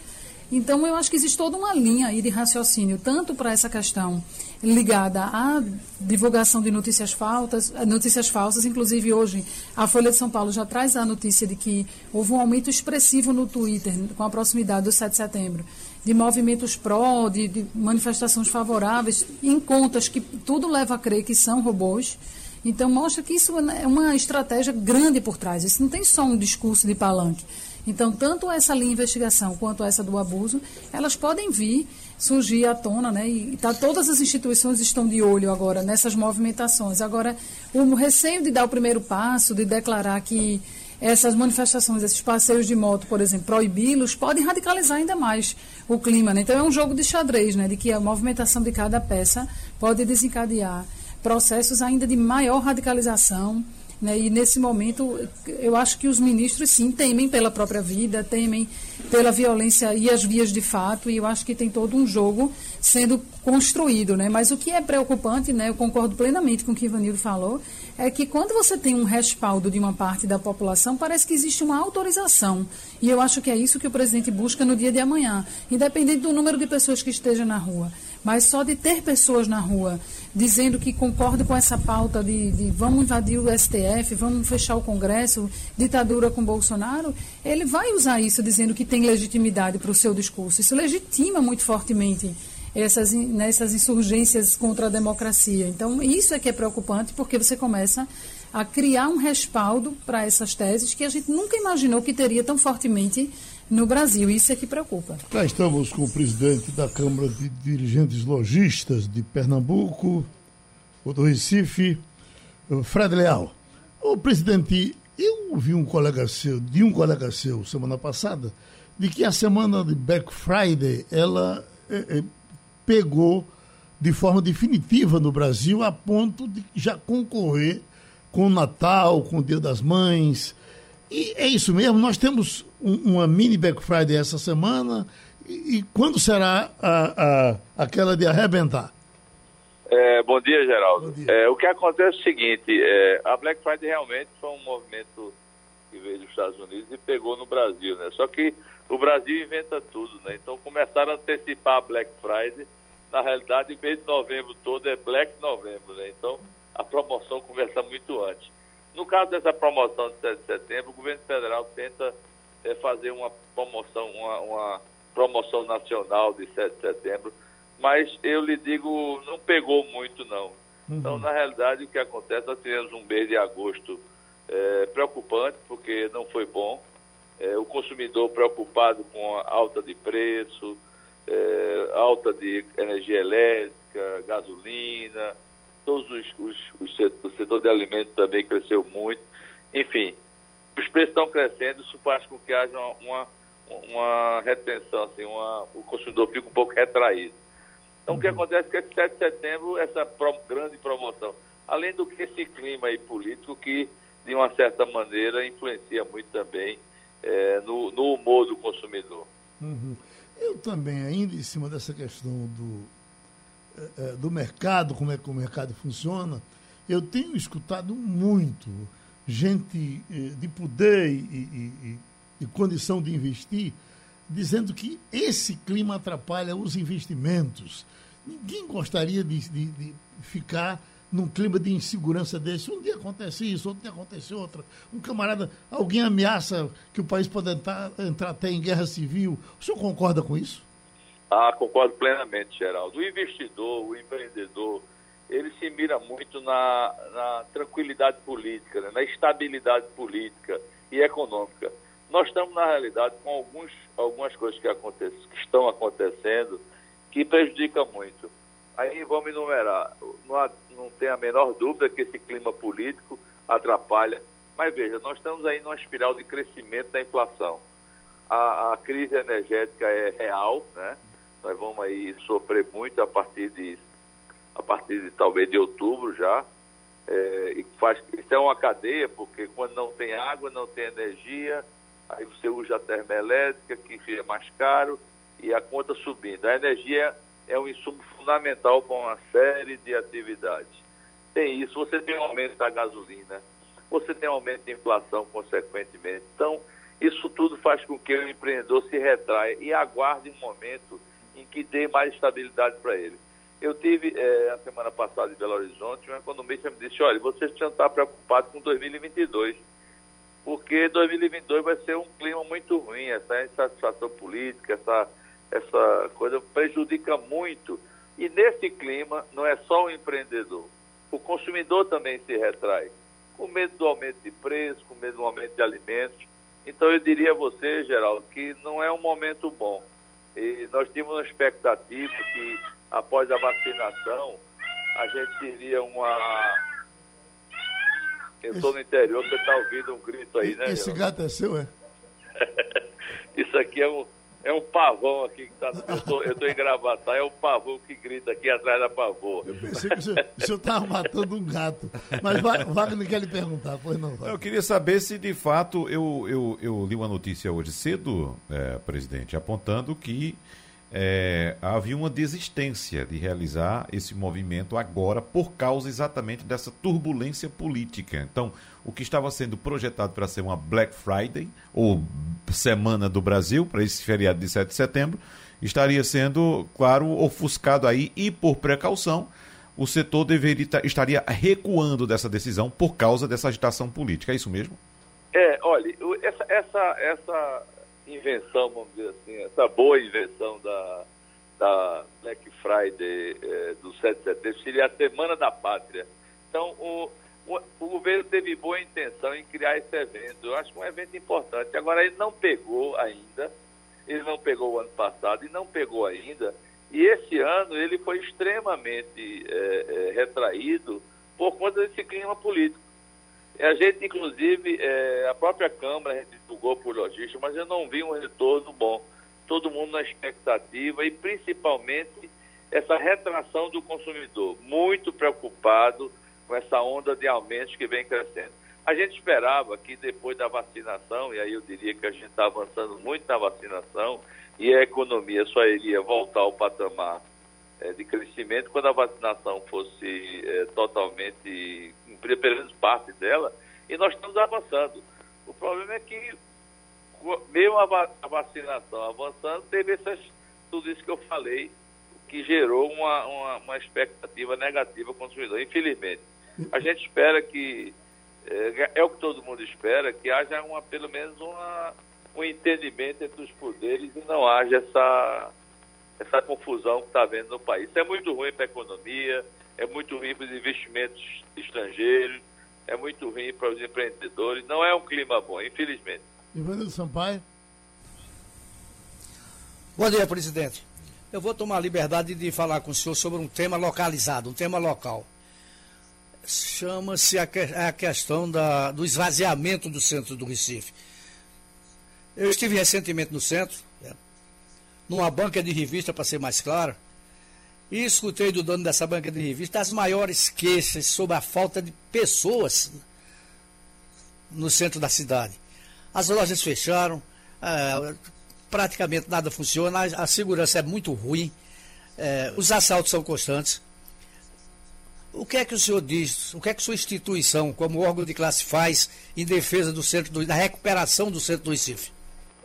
Então, eu acho que existe toda uma linha aí de raciocínio, tanto para essa questão ligada à divulgação de notícias falsas, notícias falsas. Inclusive, hoje, a Folha de São Paulo já traz a notícia de que houve um aumento expressivo no Twitter, com a proximidade do 7 de setembro, de movimentos pró, de, de manifestações favoráveis, em contas que tudo leva a crer que são robôs. Então, mostra que isso é uma estratégia grande por trás. Isso não tem só um discurso de palanque. Então, tanto essa linha de investigação quanto essa do abuso, elas podem vir surgir à tona, né? E tá, todas as instituições estão de olho agora nessas movimentações. Agora, o receio de dar o primeiro passo, de declarar que essas manifestações, esses passeios de moto, por exemplo, proibi-los, podem radicalizar ainda mais o clima. Né? Então, é um jogo de xadrez, né? De que a movimentação de cada peça pode desencadear processos ainda de maior radicalização. Né? E nesse momento, eu acho que os ministros, sim, temem pela própria vida, temem pela violência e as vias de fato, e eu acho que tem todo um jogo sendo construído. Né? Mas o que é preocupante, né? eu concordo plenamente com o que Ivanildo falou, é que quando você tem um respaldo de uma parte da população, parece que existe uma autorização. E eu acho que é isso que o presidente busca no dia de amanhã, independente do número de pessoas que estejam na rua. Mas só de ter pessoas na rua dizendo que concordam com essa pauta de, de vamos invadir o STF, vamos fechar o Congresso, ditadura com Bolsonaro, ele vai usar isso dizendo que tem legitimidade para o seu discurso. Isso legitima muito fortemente essas, nessas insurgências contra a democracia. Então, isso é que é preocupante, porque você começa a criar um respaldo para essas teses que a gente nunca imaginou que teria tão fortemente no Brasil. Isso é que preocupa. Já estamos com o presidente da Câmara de Dirigentes Logistas de Pernambuco, o do Recife, Fred Leal. O presidente, eu ouvi um colega seu, de um colega seu semana passada, de que a semana de Black Friday ela é, é, pegou de forma definitiva no Brasil a ponto de já concorrer com o Natal, com o Dia das Mães. E é isso mesmo, nós temos um, uma mini Black Friday essa semana. E, e quando será a, a, aquela de arrebentar? É, bom dia, Geraldo. Bom dia. É, o que acontece é o seguinte: é, a Black Friday realmente foi um movimento que veio dos Estados Unidos e pegou no Brasil, né? Só que o Brasil inventa tudo, né? Então começaram a antecipar a Black Friday. Na realidade, o mês de novembro todo é Black Novembro, né? Então a promoção começa muito antes. No caso dessa promoção de 7 de setembro, o governo federal tenta é, fazer uma promoção, uma, uma, promoção nacional de 7 de setembro, mas eu lhe digo, não pegou muito não. Uhum. Então, na realidade, o que acontece, nós tivemos um mês de agosto é, preocupante, porque não foi bom. É, o consumidor preocupado com a alta de preço, é, alta de energia elétrica, gasolina, todos os, os, os setor, o setor de alimentos também cresceu muito. Enfim, os preços estão crescendo, isso faz com que haja uma, uma retenção, assim, uma, o consumidor fica um pouco retraído. Então, o que uhum. acontece é que esse 7 de setembro, essa pro, grande promoção, além do que esse clima aí político que, de uma certa maneira, influencia muito também é, no, no, humor do consumidor. Uhum. Eu também, ainda em cima dessa questão do, do mercado, como é que o mercado funciona, eu tenho escutado muito gente eh, de poder e, e, e condição de investir, dizendo que esse clima atrapalha os investimentos. Ninguém gostaria de, de, de, ficar num clima de insegurança desse. Um dia acontece isso, outro dia acontece outra. Um camarada, alguém ameaça que o país pode entrar, entrar até em guerra civil. O senhor concorda com isso? Ah, concordo plenamente, Geraldo. O investidor, o empreendedor, ele se mira muito na, na tranquilidade política, né? na estabilidade política e econômica. Nós estamos, na realidade, com alguns, algumas coisas que, que estão acontecendo que prejudicam muito. Aí vamos enumerar. Não, há, não tem a menor dúvida que esse clima político atrapalha. Mas veja, nós estamos aí numa espiral de crescimento da inflação. a, a crise energética é real, né? Nós vamos aí sofrer muito a partir de, a partir de talvez de outubro já. É, e faz, isso é uma cadeia, porque quando não tem água, não tem energia, aí você usa a termoelétrica, que fica mais caro, e a conta subindo. A energia é um insumo fundamental para uma série de atividades. Tem isso, você tem um aumento da gasolina, você tem um aumento de inflação, consequentemente. Então, isso tudo faz com que o empreendedor se retraia e aguarde um momento em que dê mais estabilidade para ele. Eu tive, é, a semana passada em Belo Horizonte, um economista me disse, olha, vocês precisam estar preocupados com 2022, porque 2022 vai ser um clima muito ruim, essa insatisfação política, essa, essa coisa prejudica muito. E nesse clima, não é só o empreendedor, o consumidor também se retrai, com medo do aumento de preço, com medo do aumento de alimentos. Então eu diria a você, Geraldo, que não é um momento bom. E nós tínhamos uma expectativa que após a vacinação a gente teria uma. Eu estou no interior, você está ouvindo um grito aí, né? Esse gato é seu, é? Isso aqui é um, é um pavão aqui que tá. Eu tô, eu tô em gravatar, é um pavão que grita aqui atrás da pavô. Eu pensei que o senhor, estava matando um gato. Mas Wagner quer lhe perguntar, pois não, Wagner. Eu queria saber se de fato eu, eu, eu li uma notícia hoje cedo, é, presidente, apontando que é, havia uma desistência de realizar esse movimento agora por causa exatamente dessa turbulência política. Então, o que estava sendo projetado para ser uma Black Friday, ou Semana do Brasil, para esse feriado de 7 de setembro, estaria sendo, claro, ofuscado aí e por precaução. O setor deveria estaria recuando dessa decisão por causa dessa agitação política. É isso mesmo? É, olha, essa, essa, essa invenção, vamos dizer assim, essa boa invenção da, da Black Friday é, do 7 de setembro seria a Semana da Pátria. Então, o, o, governo teve boa intenção em criar esse evento. Eu acho que é um evento importante. Agora, ele não pegou ainda, ele não pegou o ano passado e não pegou ainda. E esse ano ele foi extremamente é, é, retraído por conta desse clima político. A gente, inclusive, é, a própria Câmara divulgou por logística, mas eu não vi um retorno bom. Todo mundo na expectativa e principalmente essa retração do consumidor, muito preocupado com essa onda de aumentos que vem crescendo. A gente esperava que depois da vacinação, e aí eu diria que a gente está avançando muito na vacinação, e a economia só iria voltar ao patamar é, de crescimento quando a vacinação fosse é, totalmente pelo menos parte dela, e nós estamos avançando. O problema é que, mesmo a vacinação avançando, teve essas, tudo isso que eu falei, que gerou uma, uma, uma expectativa negativa ao consumidor, infelizmente. A gente espera que, é, é, o que todo mundo espera, que haja uma, pelo menos uma, um entendimento entre os poderes e não haja essa, essa confusão que está havendo no país. Isso é muito ruim para a economia, é muito ruim para os investimentos estrangeiros, é muito ruim para os empreendedores. Não é um clima bom, infelizmente. Ivanildo Sampaio. Bom dia, presidente. Eu vou tomar a liberdade de falar com o senhor sobre um tema localizado, um tema local. Chama-se a, que, a, questão da, do esvaziamento do centro do Recife. Eu estive recentemente no centro, né, numa banca de revista, para ser mais claro, e escutei do dono dessa banca de revista as maiores queixas sobre a falta de pessoas no centro da cidade. As lojas fecharam, é, praticamente nada funciona, a, a, segurança é muito ruim, é, os assaltos são constantes. O que é que o senhor diz, o que é que sua instituição, como órgão de classe, faz em defesa do centro do, da recuperação do centro do Recife?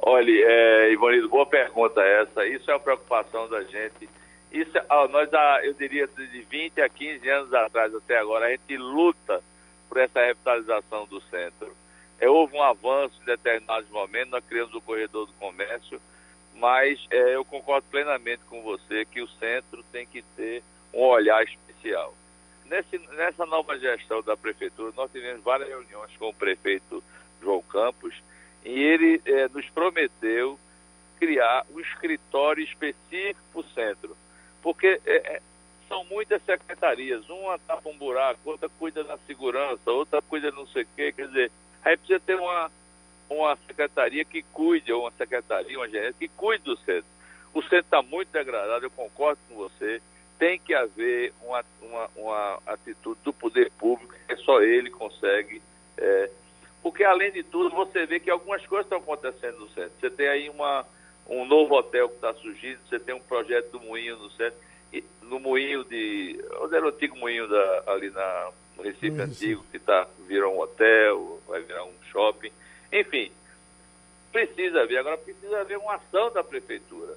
Olha, é, Ivanido, boa pergunta essa. Isso é uma preocupação da gente isso, nós, eu diria, de 20 a 15 anos atrás até agora, a gente luta por essa revitalização do centro. É, houve um avanço em determinados momentos, nós criamos o corredor do comércio, mas é, eu concordo plenamente com você que o centro tem que ter um olhar especial. Nesse, nessa nova gestão da prefeitura, nós tivemos várias reuniões com o prefeito João Campos e ele é, nos prometeu criar um escritório específico para o centro porque é, é, são muitas secretarias, uma tapa um buraco, outra cuida da segurança, outra cuida não sei o quê, quer dizer, aí precisa ter uma, uma secretaria que cuide, ou uma secretaria, uma gerência que cuide do centro. O centro está muito degradado, eu concordo com você. Tem que haver uma, uma, uma atitude do poder público, que só ele consegue. É, porque, além de tudo, você vê que algumas coisas estão acontecendo no centro. Você tem aí uma, um novo hotel que está surgindo, você tem um projeto do Moinho no centro, no Moinho de. Onde era o antigo Moinho da, ali na, no Recife Antigo, que tá, virou um hotel, vai virar um shopping. Enfim, precisa haver. Agora, precisa haver uma ação da prefeitura.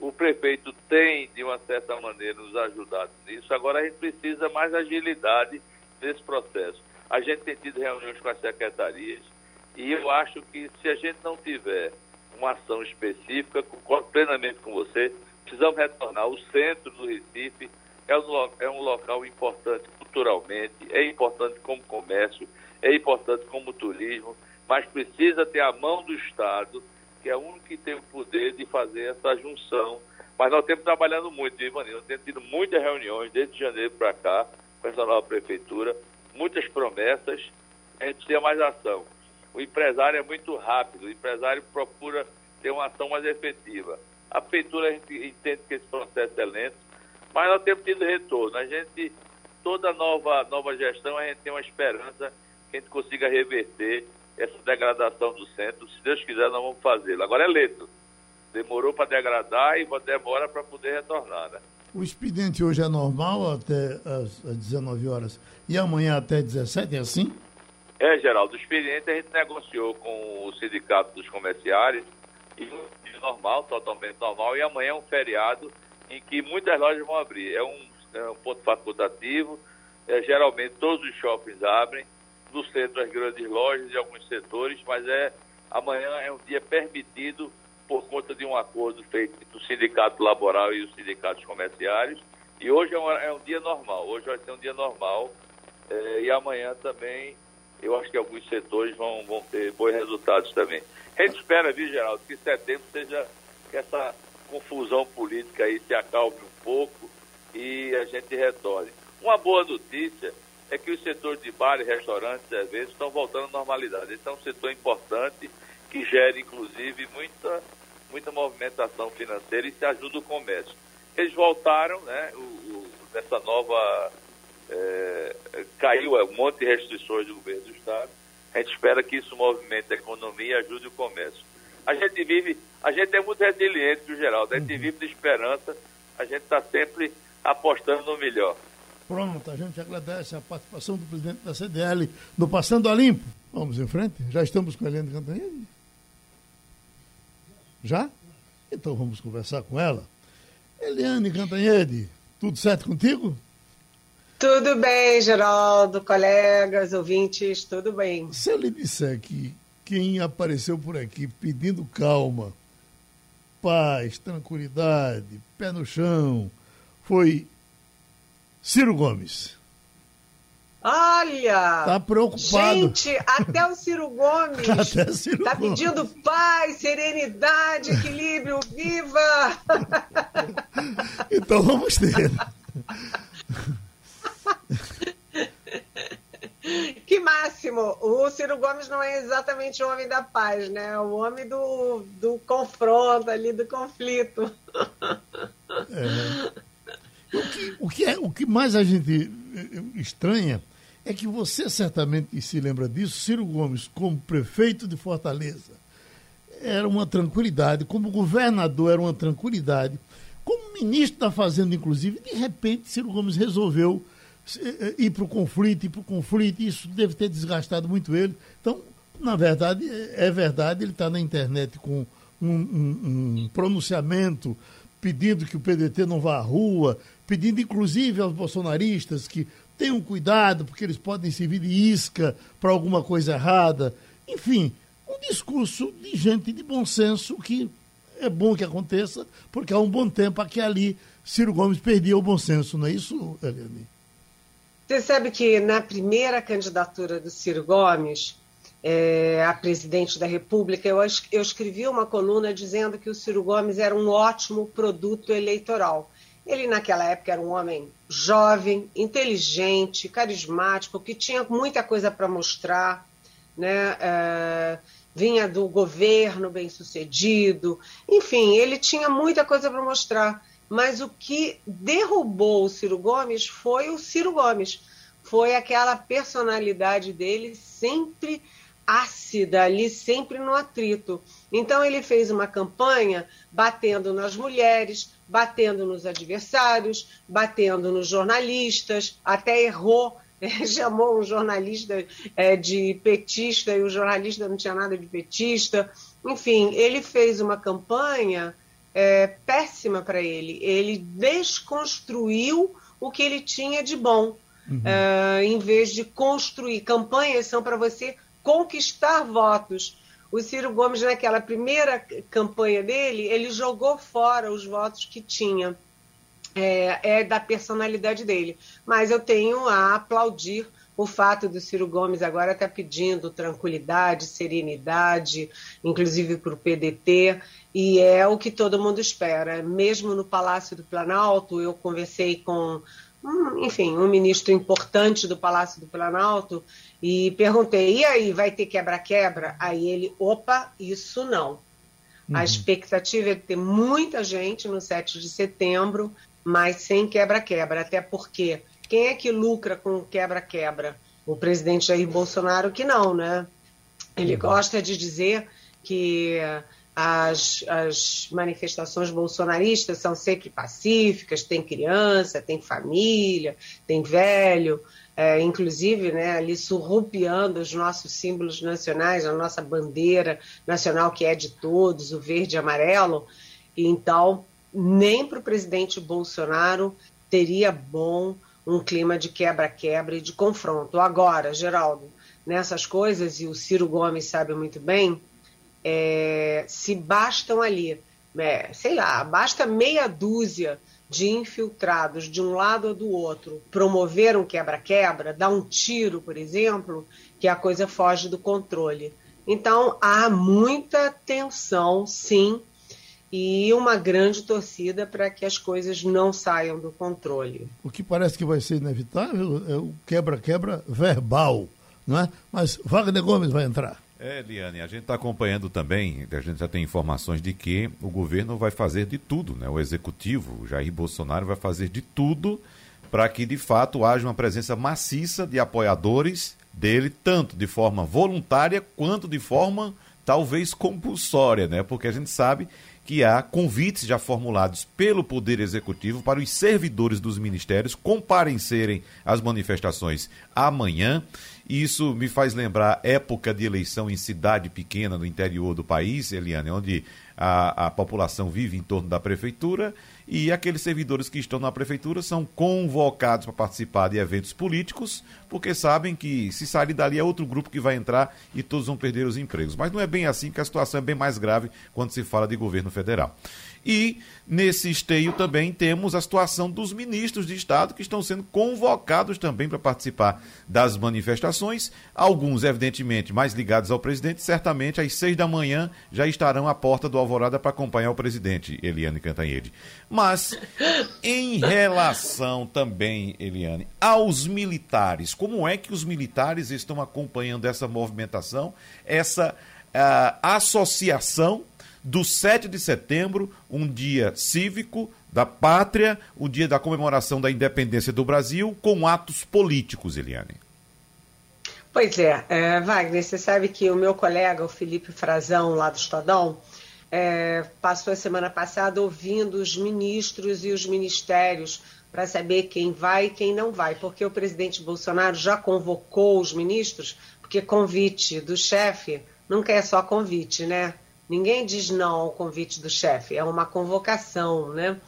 O prefeito tem, de uma certa maneira, nos ajudado nisso. Agora, a gente precisa mais agilidade nesse processo. A gente tem tido reuniões com as secretarias e eu acho que se a gente não tiver uma ação específica, concordo plenamente com você, precisamos retornar. O centro do Recife é um, é um local importante culturalmente, é importante como comércio, é importante como turismo, mas precisa ter a mão do Estado, que é o único que tem o poder de fazer essa junção. Mas nós temos trabalhando muito, Ivanildo, nós temos tido muitas reuniões desde janeiro para cá, com essa nova prefeitura, muitas promessas, a gente precisa mais ação. O empresário é muito rápido, o empresário procura ter uma ação mais efetiva. A prefeitura a gente entende que esse processo é lento, mas nós temos tido retorno. A gente, toda nova, nova gestão, a gente tem uma esperança que a gente consiga reverter essa degradação do centro. Se Deus quiser, nós vamos fazê-lo. Agora é lento. Demorou para degradar e demora para poder retornar. Né? O expediente hoje é normal até as, as 19 horas e amanhã até 17, é assim? É, Geraldo. O expediente a gente negociou com o Sindicato dos Comerciários e normal, totalmente normal, e amanhã é um feriado em que muitas lojas vão abrir. É um, é um ponto facultativo, é, geralmente todos os shoppings abrem, no centro as grandes lojas e alguns setores, mas é amanhã é um dia permitido por conta de um acordo feito do Sindicato Laboral e os sindicatos comerciários. E hoje é um, é um dia normal, hoje vai ser um dia normal. É, e amanhã também eu acho que alguns setores vão, vão ter bons resultados também. A gente espera, viu, Geraldo, que setembro seja que essa confusão política aí se acalme um pouco e a gente retorne. Uma boa notícia é que os setores de bares, restaurantes, eventos estão voltando à normalidade. Esse é um setor importante que gera, inclusive, muita, muita movimentação financeira e se ajuda o comércio. Eles voltaram, né, o, o, nessa nova é, caiu um monte de restrições do governo do Estado. A gente espera que isso movimente a economia e ajude o comércio. A gente vive, a gente é muito resiliente, no geral, a gente uhum. vive de esperança, a gente está sempre apostando no melhor. Pronto, a gente agradece a participação do presidente da CDL no Passando a Limpo. Vamos em frente? Já estamos com a Eliane Cantanhede? Já? Então vamos conversar com ela. Eliane Cantanhede, tudo certo contigo? Tudo bem, Geraldo, colegas, ouvintes, tudo bem. Se eu lhe disser que quem apareceu por aqui pedindo calma, paz, tranquilidade, pé no chão, foi Ciro Gomes. Olha! Tá preocupado. Gente, até o Ciro Gomes até Ciro tá Gomes. pedindo paz, serenidade, equilíbrio, viva! então vamos ter. Que máximo! O Ciro Gomes não é exatamente o homem da paz, né? É o homem do, do confronto ali, do conflito. É. O, que, o, que é, o que mais a gente eh, estranha é que você certamente se lembra disso, Ciro Gomes, como prefeito de Fortaleza, era uma tranquilidade, como governador era uma tranquilidade, como ministro da Fazenda, inclusive, de repente Ciro Gomes resolveu eh, ir para o conflito, ir para o conflito, isso deve ter desgastado muito ele. Então, na verdade, é verdade, ele está na internet com um, um, um, pronunciamento pedindo que o PDT não vá à rua, pedindo inclusive aos bolsonaristas que tenham cuidado, porque eles podem servir de isca para alguma coisa errada. Enfim, um discurso de gente de bom senso que é bom que aconteça, porque há um bom tempo aqui ali Ciro Gomes perdia o bom senso, não é isso, Eliane? Você sabe que na primeira candidatura do Ciro Gomes é, a presidente da República, eu, eu escrevi uma coluna dizendo que o Ciro Gomes era um ótimo produto eleitoral. Ele, naquela época, era um homem jovem, inteligente, carismático, que tinha muita coisa para mostrar, né? É, vinha do governo bem sucedido, enfim, ele tinha muita coisa para mostrar. Mas o que derrubou o Ciro Gomes foi o Ciro Gomes. Foi aquela personalidade dele sempre ácida ali, sempre no atrito. Então ele fez uma campanha batendo nas mulheres, batendo nos adversários, batendo nos jornalistas, até errou chamou um jornalista é, de petista e o jornalista não tinha nada de petista. Enfim, ele fez uma campanha é, péssima para ele. Ele desconstruiu o que ele tinha de bom, uhum. é, em vez de construir. Campanhas são para você conquistar votos. O Ciro Gomes, naquela primeira campanha dele, ele jogou fora os votos que tinha é, é da personalidade dele. Mas eu tenho a aplaudir o fato do Ciro Gomes agora estar tá pedindo tranquilidade, serenidade, inclusive para o PDT, e é o que todo mundo espera. Mesmo no Palácio do Planalto, eu conversei com, enfim, um ministro importante do Palácio do Planalto e perguntei: e aí, vai ter quebra-quebra? Aí ele: opa, isso não. Uhum. A expectativa é ter muita gente no 7 de setembro mas sem quebra-quebra, até porque quem é que lucra com quebra-quebra? O presidente Jair Bolsonaro que não, né? Ele gosta de dizer que as, as manifestações bolsonaristas são sempre pacíficas, tem criança, tem família, tem velho, é, inclusive né, ali surrupiando os nossos símbolos nacionais, a nossa bandeira nacional que é de todos, o verde e amarelo. Então, nem para o presidente Bolsonaro teria bom um clima de quebra-quebra e de confronto. Agora, Geraldo, nessas coisas, e o Ciro Gomes sabe muito bem, é, se bastam ali, é, sei lá, basta meia dúzia de infiltrados de um lado ou do outro promover um quebra-quebra, dar um tiro, por exemplo, que a coisa foge do controle. Então, há muita tensão, sim, e uma grande torcida para que as coisas não saiam do controle. O que parece que vai ser inevitável é o quebra-quebra verbal, não é? Mas Wagner Gomes vai entrar. É, Liane, a gente está acompanhando também, a gente já tem informações de que o governo vai fazer de tudo, né? O executivo, Jair Bolsonaro, vai fazer de tudo para que, de fato, haja uma presença maciça de apoiadores dele, tanto de forma voluntária quanto de forma talvez compulsória, né? Porque a gente sabe que há convites já formulados pelo Poder Executivo para os servidores dos ministérios comparecerem às manifestações amanhã. Isso me faz lembrar época de eleição em cidade pequena no interior do país, Eliane, onde a, a população vive em torno da prefeitura e aqueles servidores que estão na prefeitura são convocados para participar de eventos políticos, porque sabem que se sair dali é outro grupo que vai entrar e todos vão perder os empregos. Mas não é bem assim, que a situação é bem mais grave quando se fala de governo federal. E nesse esteio também temos a situação dos ministros de Estado que estão sendo convocados também para participar das manifestações. Alguns, evidentemente, mais ligados ao presidente, certamente às seis da manhã já estarão à porta do Alvorada para acompanhar o presidente, Eliane Cantanhede. Mas em relação também, Eliane, aos militares, como é que os militares estão acompanhando essa movimentação, essa uh, associação do 7 de setembro, um dia cívico da pátria, o dia da comemoração da independência do Brasil, com atos políticos, Eliane. Pois é, é Wagner, você sabe que o meu colega, o Felipe Frazão, lá do Estadão, é, passou a semana passada ouvindo os ministros e os ministérios para saber quem vai e quem não vai, porque o presidente Bolsonaro já convocou os ministros, porque convite do chefe nunca é só convite, né? Ninguém diz não ao convite do chefe, é uma convocação, né?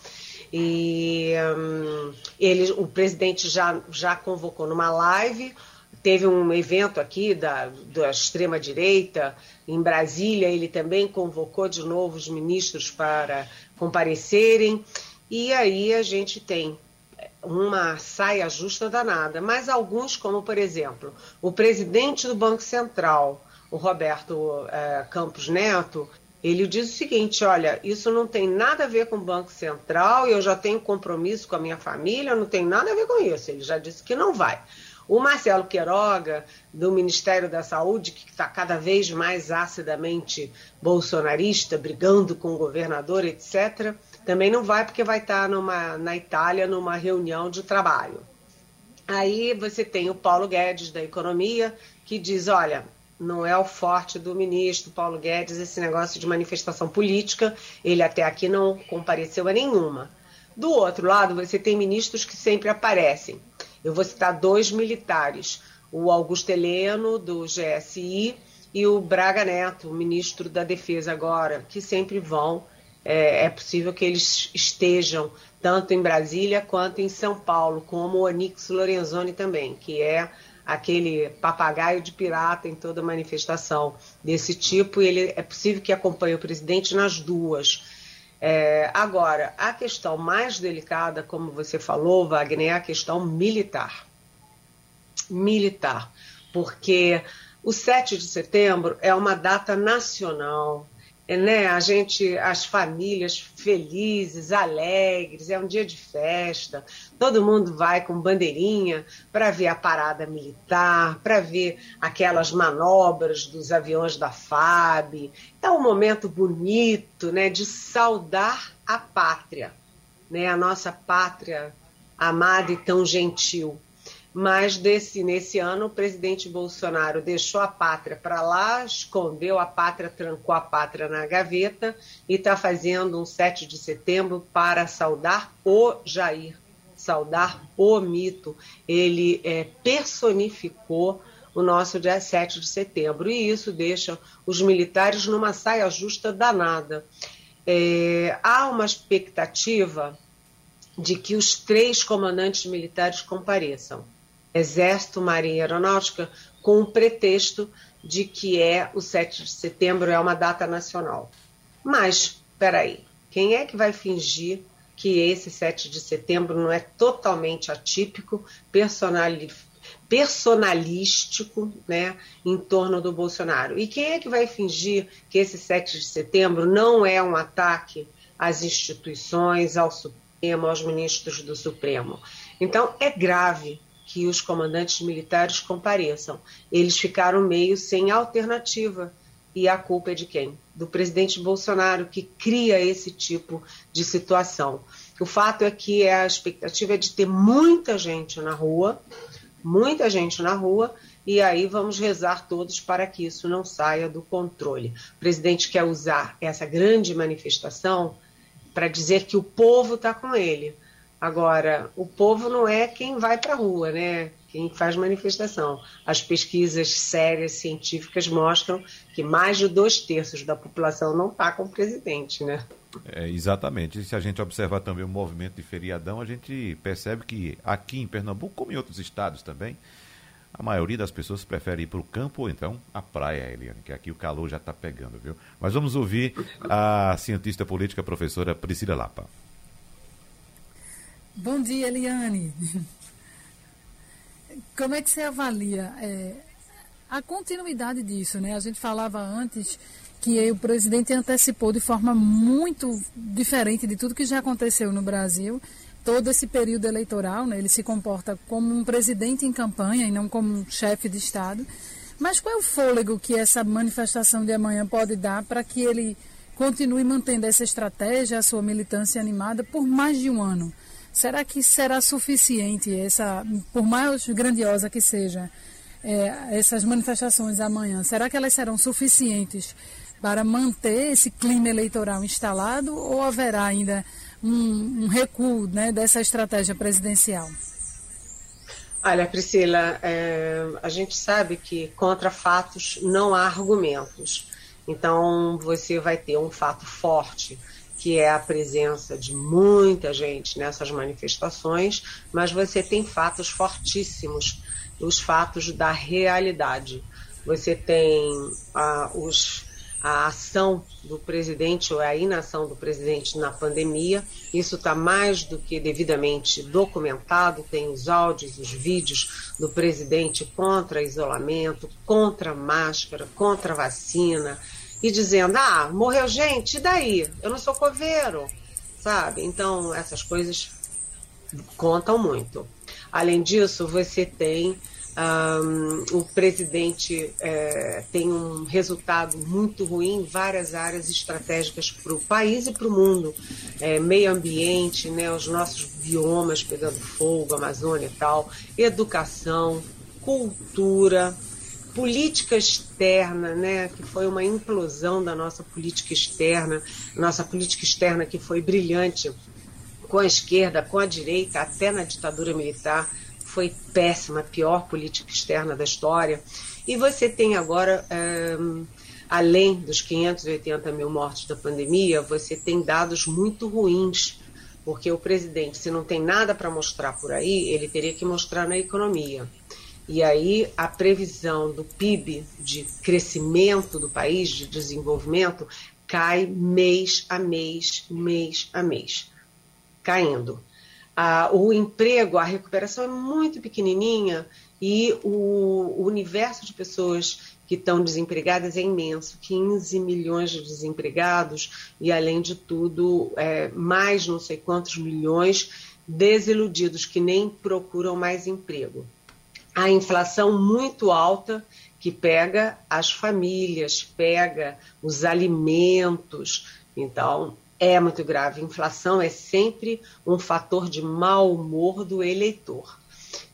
E um, ele, o presidente já, já convocou numa live, teve um evento aqui da, da extrema-direita, em Brasília, ele também convocou de novo os ministros para comparecerem, e aí a gente tem uma saia justa danada, mas alguns, como por exemplo, o presidente do Banco Central, o Roberto é, Campos Neto, ele diz o seguinte: olha, isso não tem nada a ver com o Banco Central, eu já tenho compromisso com a minha família, não tem nada a ver com isso. Ele já disse que não vai. O Marcelo Queiroga, do Ministério da Saúde, que está cada vez mais acidamente bolsonarista, brigando com o governador, etc., também não vai porque vai estar na Itália numa reunião de trabalho. Aí você tem o Paulo Guedes da Economia, que diz: olha, não é o forte do ministro Paulo Guedes esse negócio de manifestação política, ele até aqui não compareceu a nenhuma. Do outro lado, você tem ministros que sempre aparecem. Eu vou citar dois militares, o Augusto Heleno, do GSI, e o Braga Neto, ministro da Defesa agora, que sempre vão. É, é possível que eles estejam tanto em Brasília quanto em São Paulo, como o Onix Lorenzoni também, que é aquele papagaio de pirata em toda manifestação desse tipo, e ele é possível que acompanhe o presidente nas duas. É, agora, a questão mais delicada, como você falou, Wagner, é a questão militar. Militar. Porque o 7 de setembro é uma data nacional, né, a gente, as famílias felizes, alegres, é um dia de festa, todo mundo vai com bandeirinha para ver a parada militar, para ver aquelas manobras dos aviões da FAB. É um momento bonito, né, de saudar a pátria, né, a nossa pátria amada e tão gentil mas desse, nesse ano o presidente Bolsonaro deixou a pátria para lá, escondeu a pátria, trancou a pátria na gaveta e está fazendo um 7 de setembro para saudar o Jair, saudar o mito. Ele é, personificou o nosso dia 7 de setembro e isso deixa os militares numa saia justa danada. É, há uma expectativa de que os três comandantes militares compareçam. Exército, Marinha e Aeronáutica, com o pretexto de que é o 7 de setembro é uma data nacional. Mas, peraí, quem é que vai fingir que esse 7 de setembro não é totalmente atípico, personalístico, né, em torno do Bolsonaro? E quem é que vai fingir que esse 7 de setembro não é um ataque às instituições, ao Supremo, aos ministros do Supremo? Então, é grave que os comandantes militares compareçam. Eles ficaram meio sem alternativa. E a culpa é de quem? Do presidente Bolsonaro, que cria esse tipo de situação. O fato é que a expectativa é de ter muita gente na rua, muita gente na rua, e aí vamos rezar todos para que isso não saia do controle. O presidente quer usar essa grande manifestação para dizer que o povo está com ele. Agora, o povo não é quem vai para a rua, né? Quem faz manifestação. As pesquisas sérias, científicas, mostram que mais de dois terços da população não está com o presidente, né? É, exatamente. E se a gente observar também o movimento de feriadão, a gente percebe que aqui em Pernambuco, como em outros estados também, a maioria das pessoas prefere ir para o campo ou então a praia, Eliane, que aqui o calor já está pegando, viu? Mas vamos ouvir a cientista política, professora Priscila Lapa. Bom dia, Eliane. Como é que você avalia é, a continuidade disso? Né? A gente falava antes que o presidente antecipou de forma muito diferente de tudo que já aconteceu no Brasil. Todo esse período eleitoral, né, ele se comporta como um presidente em campanha e não como um chefe de Estado. Mas qual é o fôlego que essa manifestação de amanhã pode dar para que ele continue mantendo essa estratégia, a sua militância animada por mais de um ano? Será que será suficiente essa, por mais grandiosa que seja, é, essas manifestações amanhã? Será que elas serão suficientes para manter esse clima eleitoral instalado ou haverá ainda um, um recuo né, dessa estratégia presidencial? Olha, Priscila, é, a gente sabe que contra fatos não há argumentos. Então, você vai ter um fato forte que é a presença de muita gente nessas manifestações, mas você tem fatos fortíssimos, os fatos da realidade. Você tem ah, os, a ação do presidente ou a inação do presidente na pandemia. Isso está mais do que devidamente documentado. Tem os áudios, os vídeos do presidente contra isolamento, contra máscara, contra vacina e dizendo: ah, morreu gente, e daí? Eu não sou coveiro, sabe? Então, essas coisas contam muito. Além disso, você tem Um, o presidente é, tem um resultado muito ruim em várias áreas estratégicas para o país e para o mundo. É, meio ambiente, né, os nossos biomas pegando fogo, Amazônia e tal, educação, cultura, política externa, né, que foi uma implosão da nossa política externa, nossa política externa que foi brilhante com a esquerda, com a direita, até na ditadura militar, foi péssima, a pior política externa da história. E você tem agora, um, além dos 580 mil mortos da pandemia, você tem dados muito ruins, porque o presidente, se não tem nada para mostrar por aí, ele teria que mostrar na economia. E aí a previsão do PIB de crescimento do país, de desenvolvimento, cai mês a mês, mês a mês, caindo. Ah, o emprego, a recuperação é muito pequenininha e o, universo de pessoas que estão desempregadas é imenso 15 milhões de desempregados e, além de tudo, é, mais não sei quantos milhões desiludidos que nem procuram mais emprego a inflação muito alta que pega as famílias, pega os alimentos. Então, é muito grave. Inflação é sempre um fator de mau humor do eleitor.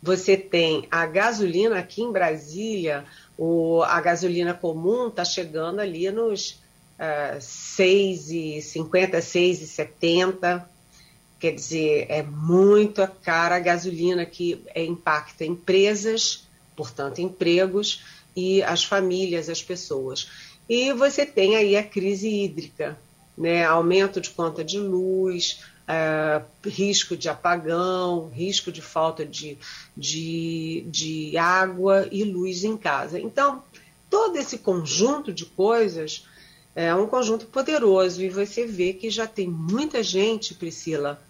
Você tem a gasolina aqui em Brasília, o, a gasolina comum está chegando ali nos uh, 6,50, 6,70 Quer dizer, é muito cara a gasolina que impacta empresas, portanto, empregos, e as famílias, as pessoas. E você tem aí a crise hídrica, né? aumento de conta de luz, uh, risco de apagão, risco de falta de, de, de água e luz em casa. Então, todo esse conjunto de coisas é um conjunto poderoso e você vê que já tem muita gente, Priscila,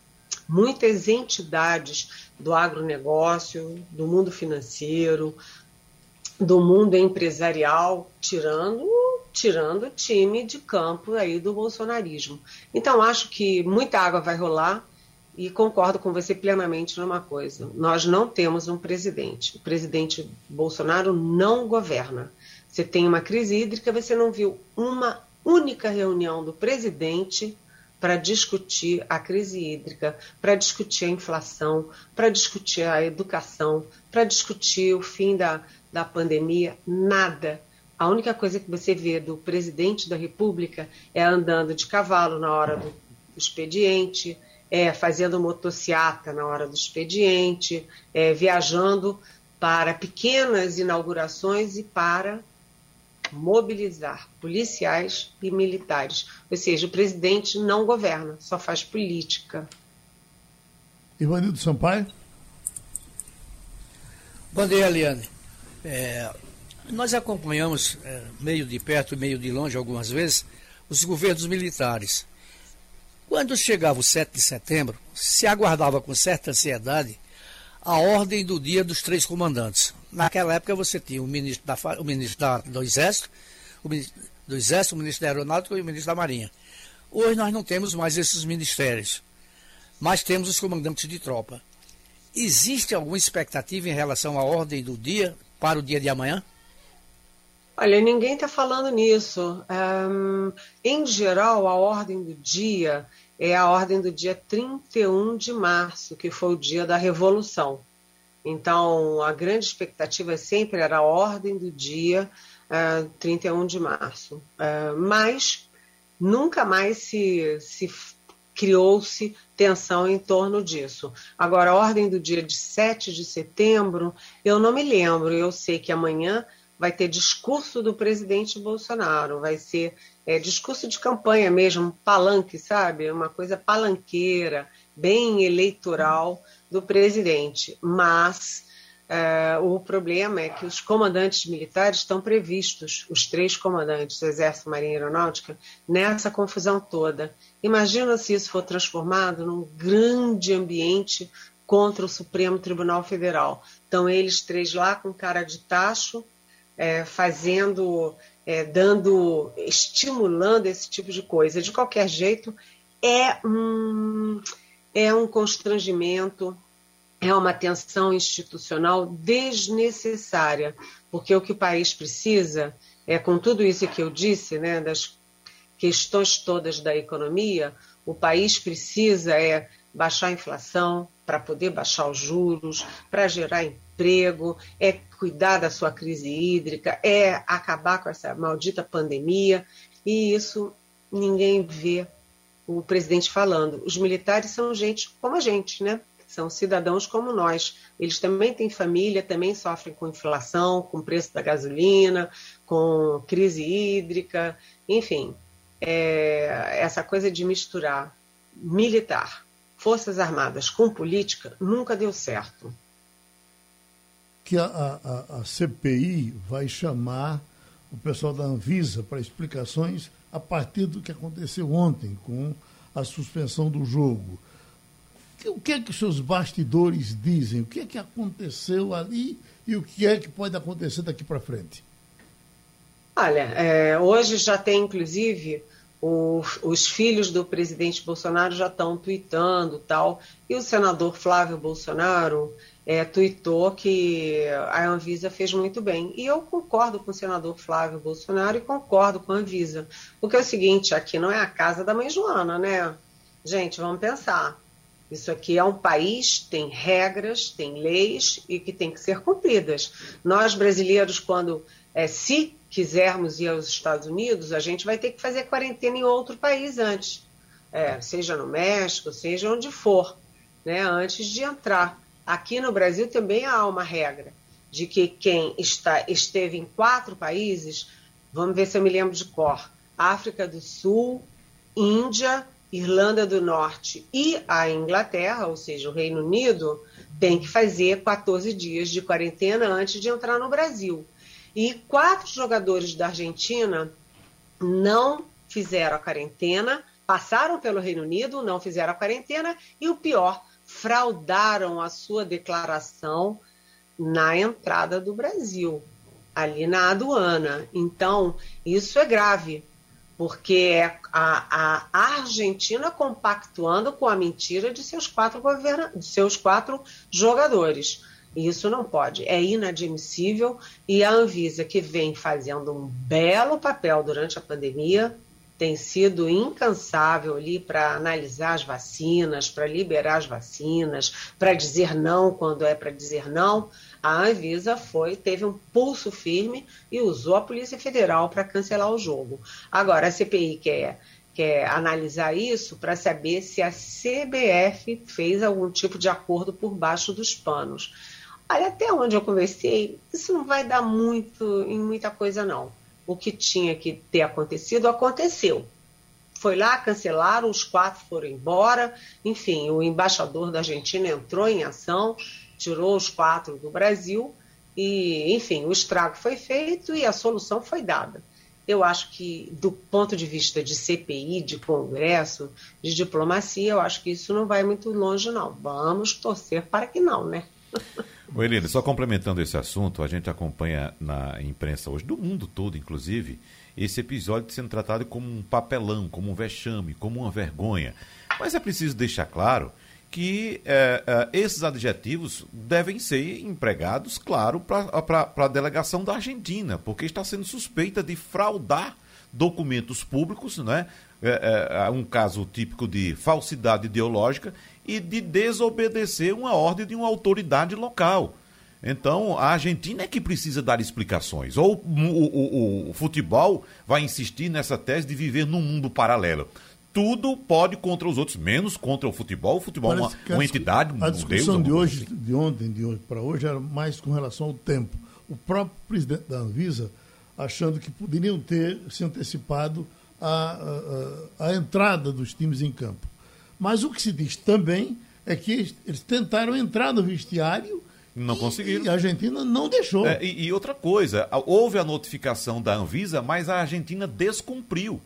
muitas entidades do agronegócio, do mundo financeiro, do mundo empresarial, tirando tirando o time de campo aí do bolsonarismo. Então acho que muita água vai rolar e concordo com você plenamente numa coisa: nós não temos um presidente. O presidente Bolsonaro não governa. Você tem uma crise hídrica, você não viu uma única reunião do presidente para discutir a crise hídrica, para discutir a inflação, para discutir a educação, para discutir o fim da, da pandemia, nada. A única coisa que você vê do presidente da República é andando de cavalo na hora do, expediente, é fazendo motociata na hora do expediente, é viajando para pequenas inaugurações e para mobilizar policiais e militares. Ou seja, o presidente não governa, só faz política. Ivanildo Sampaio? Bom dia, Eliane. É, nós acompanhamos, é, meio de perto e meio de longe algumas vezes, os governos militares. Quando chegava o 7 de setembro, se aguardava com certa ansiedade a ordem do dia dos três comandantes. Naquela época você tinha o ministro, da, o ministro da, do Exército, o ministro do Exército, o ministro da Aeronáutica e o ministro da Marinha. Hoje nós não temos mais esses ministérios, mas temos os comandantes de tropa. Existe alguma expectativa em relação à ordem do dia para o dia de amanhã? Olha, ninguém está falando nisso. Um, em geral, a ordem do dia é a ordem do dia 31 de março, que foi o dia da Revolução. Então, a grande expectativa sempre era a ordem do dia uh, eh, 31 de março. Uh, mas nunca mais se, se criou-se tensão em torno disso. Agora, a ordem do dia de 7 de setembro, eu não me lembro, eu sei que amanhã vai ter discurso do presidente Bolsonaro, vai ser é, discurso de campanha mesmo, palanque, sabe? Uma coisa palanqueira, bem eleitoral do presidente. Mas é, o problema é que os comandantes militares estão previstos, os três comandantes do Exército, Marinha e Aeronáutica, nessa confusão toda. Imagina se isso for transformado num grande ambiente contra o Supremo Tribunal Federal. Então, eles três lá com cara de tacho, é, fazendo, é, dando, estimulando esse tipo de coisa. De qualquer jeito, é um, é um constrangimento, é uma tensão institucional desnecessária, porque o que o país precisa é, com tudo isso que eu disse, né, das questões todas da economia, o país precisa é baixar a inflação para poder baixar os juros, para gerar emprego, é cuidar da sua crise hídrica, é acabar com essa maldita pandemia, e isso ninguém vê o presidente falando. Os militares são gente como a gente, né? São cidadãos como nós. Eles também têm família, também sofrem com inflação, com preço da gasolina, com crise hídrica, enfim. É, essa coisa de misturar militar, Forças Armadas com política nunca deu certo. Que a, a, a CPI vai chamar o pessoal da Anvisa para explicações a partir do que aconteceu ontem com a suspensão do jogo. O que é que os seus bastidores dizem? O que é que aconteceu ali e o que é que pode acontecer daqui para frente? Olha, é, hoje já tem, inclusive, o, os filhos do presidente Bolsonaro já estão tweetando tal, e o senador Flávio Bolsonaro é, tweetou que a Anvisa fez muito bem. E eu concordo com o senador Flávio Bolsonaro e concordo com a Anvisa. Porque é o seguinte, aqui não é a casa da mãe Joana, né? Gente, vamos pensar. Isso aqui é um país, tem regras, tem leis e que tem que ser cumpridas. Nós, brasileiros, quando é, se quisermos ir aos Estados Unidos, a gente vai ter que fazer quarentena em outro país antes. É, seja no México, seja onde for, né, antes de entrar. Aqui no Brasil também há uma regra de que quem está, esteve em quatro países, vamos ver se eu me lembro de cor: África do Sul, Índia, Irlanda do Norte e a Inglaterra, ou seja, o Reino Unido, tem que fazer 14 dias de quarentena antes de entrar no Brasil. E quatro jogadores da Argentina não fizeram a quarentena, passaram pelo Reino Unido, não fizeram a quarentena, e o pior, fraudaram a sua declaração na entrada do Brasil, ali na aduana. Então, isso é grave, porque é a, a Argentina compactuando com a mentira de seus quatro, governa de seus quatro jogadores. Isso não pode, é inadmissível. E a Anvisa, que vem fazendo um belo papel durante a pandemia, tem sido incansável ali para analisar as vacinas, para liberar as vacinas, para dizer não quando é para dizer não. A Anvisa foi, teve um pulso firme e usou a Polícia Federal para cancelar o jogo. Agora, a CPI quer, quer analisar isso para saber se a CBF fez algum tipo de acordo por baixo dos panos. Olha, até onde eu conversei, isso não vai dar muito em muita coisa, não o que tinha que ter acontecido aconteceu. Foi lá, cancelaram, os quatro foram embora. Enfim, o embaixador da Argentina entrou em ação, tirou os quatro do Brasil. E, enfim, o estrago foi feito e a solução foi dada. Eu acho que, do ponto de vista de CPI, de Congresso, de diplomacia, eu acho que isso não vai muito longe, não. Vamos torcer para que não, né? O Helena, só complementando esse assunto, a gente acompanha na imprensa hoje, do mundo todo, inclusive, esse episódio sendo tratado como um papelão, como um vexame, como uma vergonha. Mas é preciso deixar claro que é, é, esses adjetivos devem ser empregados, claro, para a delegação da Argentina, porque está sendo suspeita de fraudar documentos públicos, né? É, um caso típico de falsidade ideológica e de desobedecer uma ordem de uma autoridade local. Então, a Argentina é que precisa dar explicações. Ou o, o, o, futebol vai insistir nessa tese de viver num mundo paralelo. Tudo pode contra os outros, menos contra o futebol. O futebol é uma, uma entidade, A discussão Deus, de hoje, assim. de ontem, de hoje para hoje, era mais com relação ao tempo. O próprio presidente da Anvisa achando que poderiam ter se antecipado a, a, a entrada dos times em campo. Mas o que se diz também é que eles tentaram entrar no vestiário não e, conseguiram. E a Argentina não deixou. É, e, e, outra coisa, houve a notificação da Anvisa, mas a Argentina descumpriu.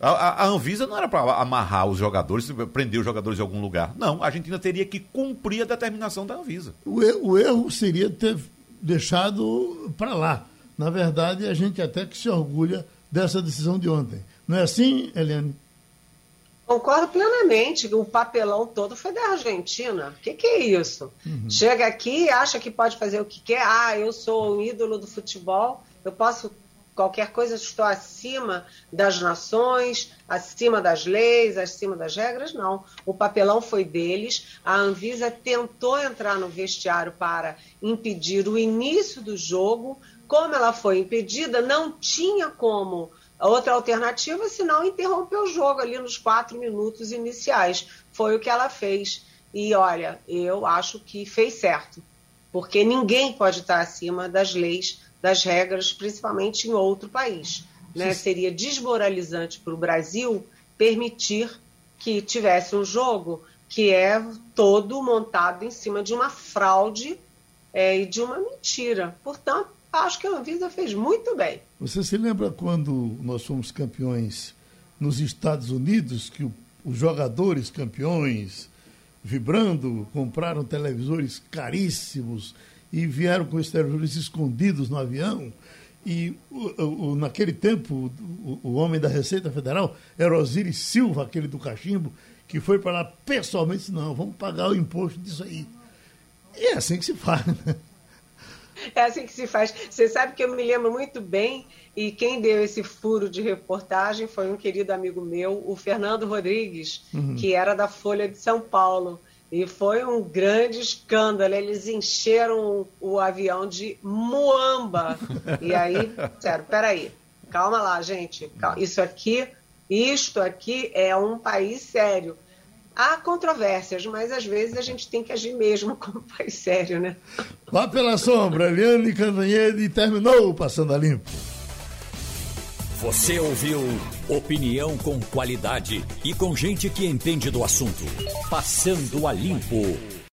A, a, a, Anvisa não era para amarrar os jogadores, prender os jogadores em algum lugar. Não, a Argentina teria que cumprir a determinação da Anvisa. O erro, o erro seria ter deixado para lá. Na verdade, a gente até que se orgulha dessa decisão de ontem. Não é assim, Eliane? Concordo plenamente. O papelão todo foi da Argentina. O que, que, é isso? Uhum. Chega aqui, acha que pode fazer o que quer. Ah, eu sou um ídolo do futebol. Eu posso qualquer coisa, estou acima das nações, acima das leis, acima das regras. Não. O papelão foi deles. A Anvisa tentou entrar no vestiário para impedir o início do jogo. Como ela foi impedida, não tinha como outra alternativa, senão interromper o jogo ali nos quatro minutos iniciais. Foi o que ela fez. E olha, eu acho que fez certo, porque ninguém pode estar acima das leis, das regras, principalmente em outro país. Né? Seria desmoralizante para o Brasil permitir que tivesse um jogo que é todo montado em cima de uma fraude é, e de uma mentira. Portanto, acho que a Anvisa fez muito bem. Você se lembra quando nós fomos campeões nos Estados Unidos, que os jogadores campeões, vibrando, compraram televisores caríssimos e vieram com os televisores escondidos no avião? E o, o, naquele tempo, o, o, homem da Receita Federal era Osiris Silva, aquele do cachimbo, que foi para lá pessoalmente disse, não, vamos pagar o imposto disso aí. E é assim que se faz, né? É assim que se faz. Você sabe que eu me lembro muito bem, e quem deu esse furo de reportagem foi um querido amigo meu, o Fernando Rodrigues, uhum. que era da Folha de São Paulo. E foi um grande escândalo. Eles encheram o avião de muamba. E aí, sério, peraí, calma lá, gente. Calma. Isso aqui, isto aqui é um país sério. Há controvérsias, mas às vezes a gente tem que agir mesmo como país sério, né? Vá pela sombra, Eliane Cantanhede terminou Passando a Limpo. Você ouviu opinião com qualidade e com gente que entende do assunto. Passando a Limpo.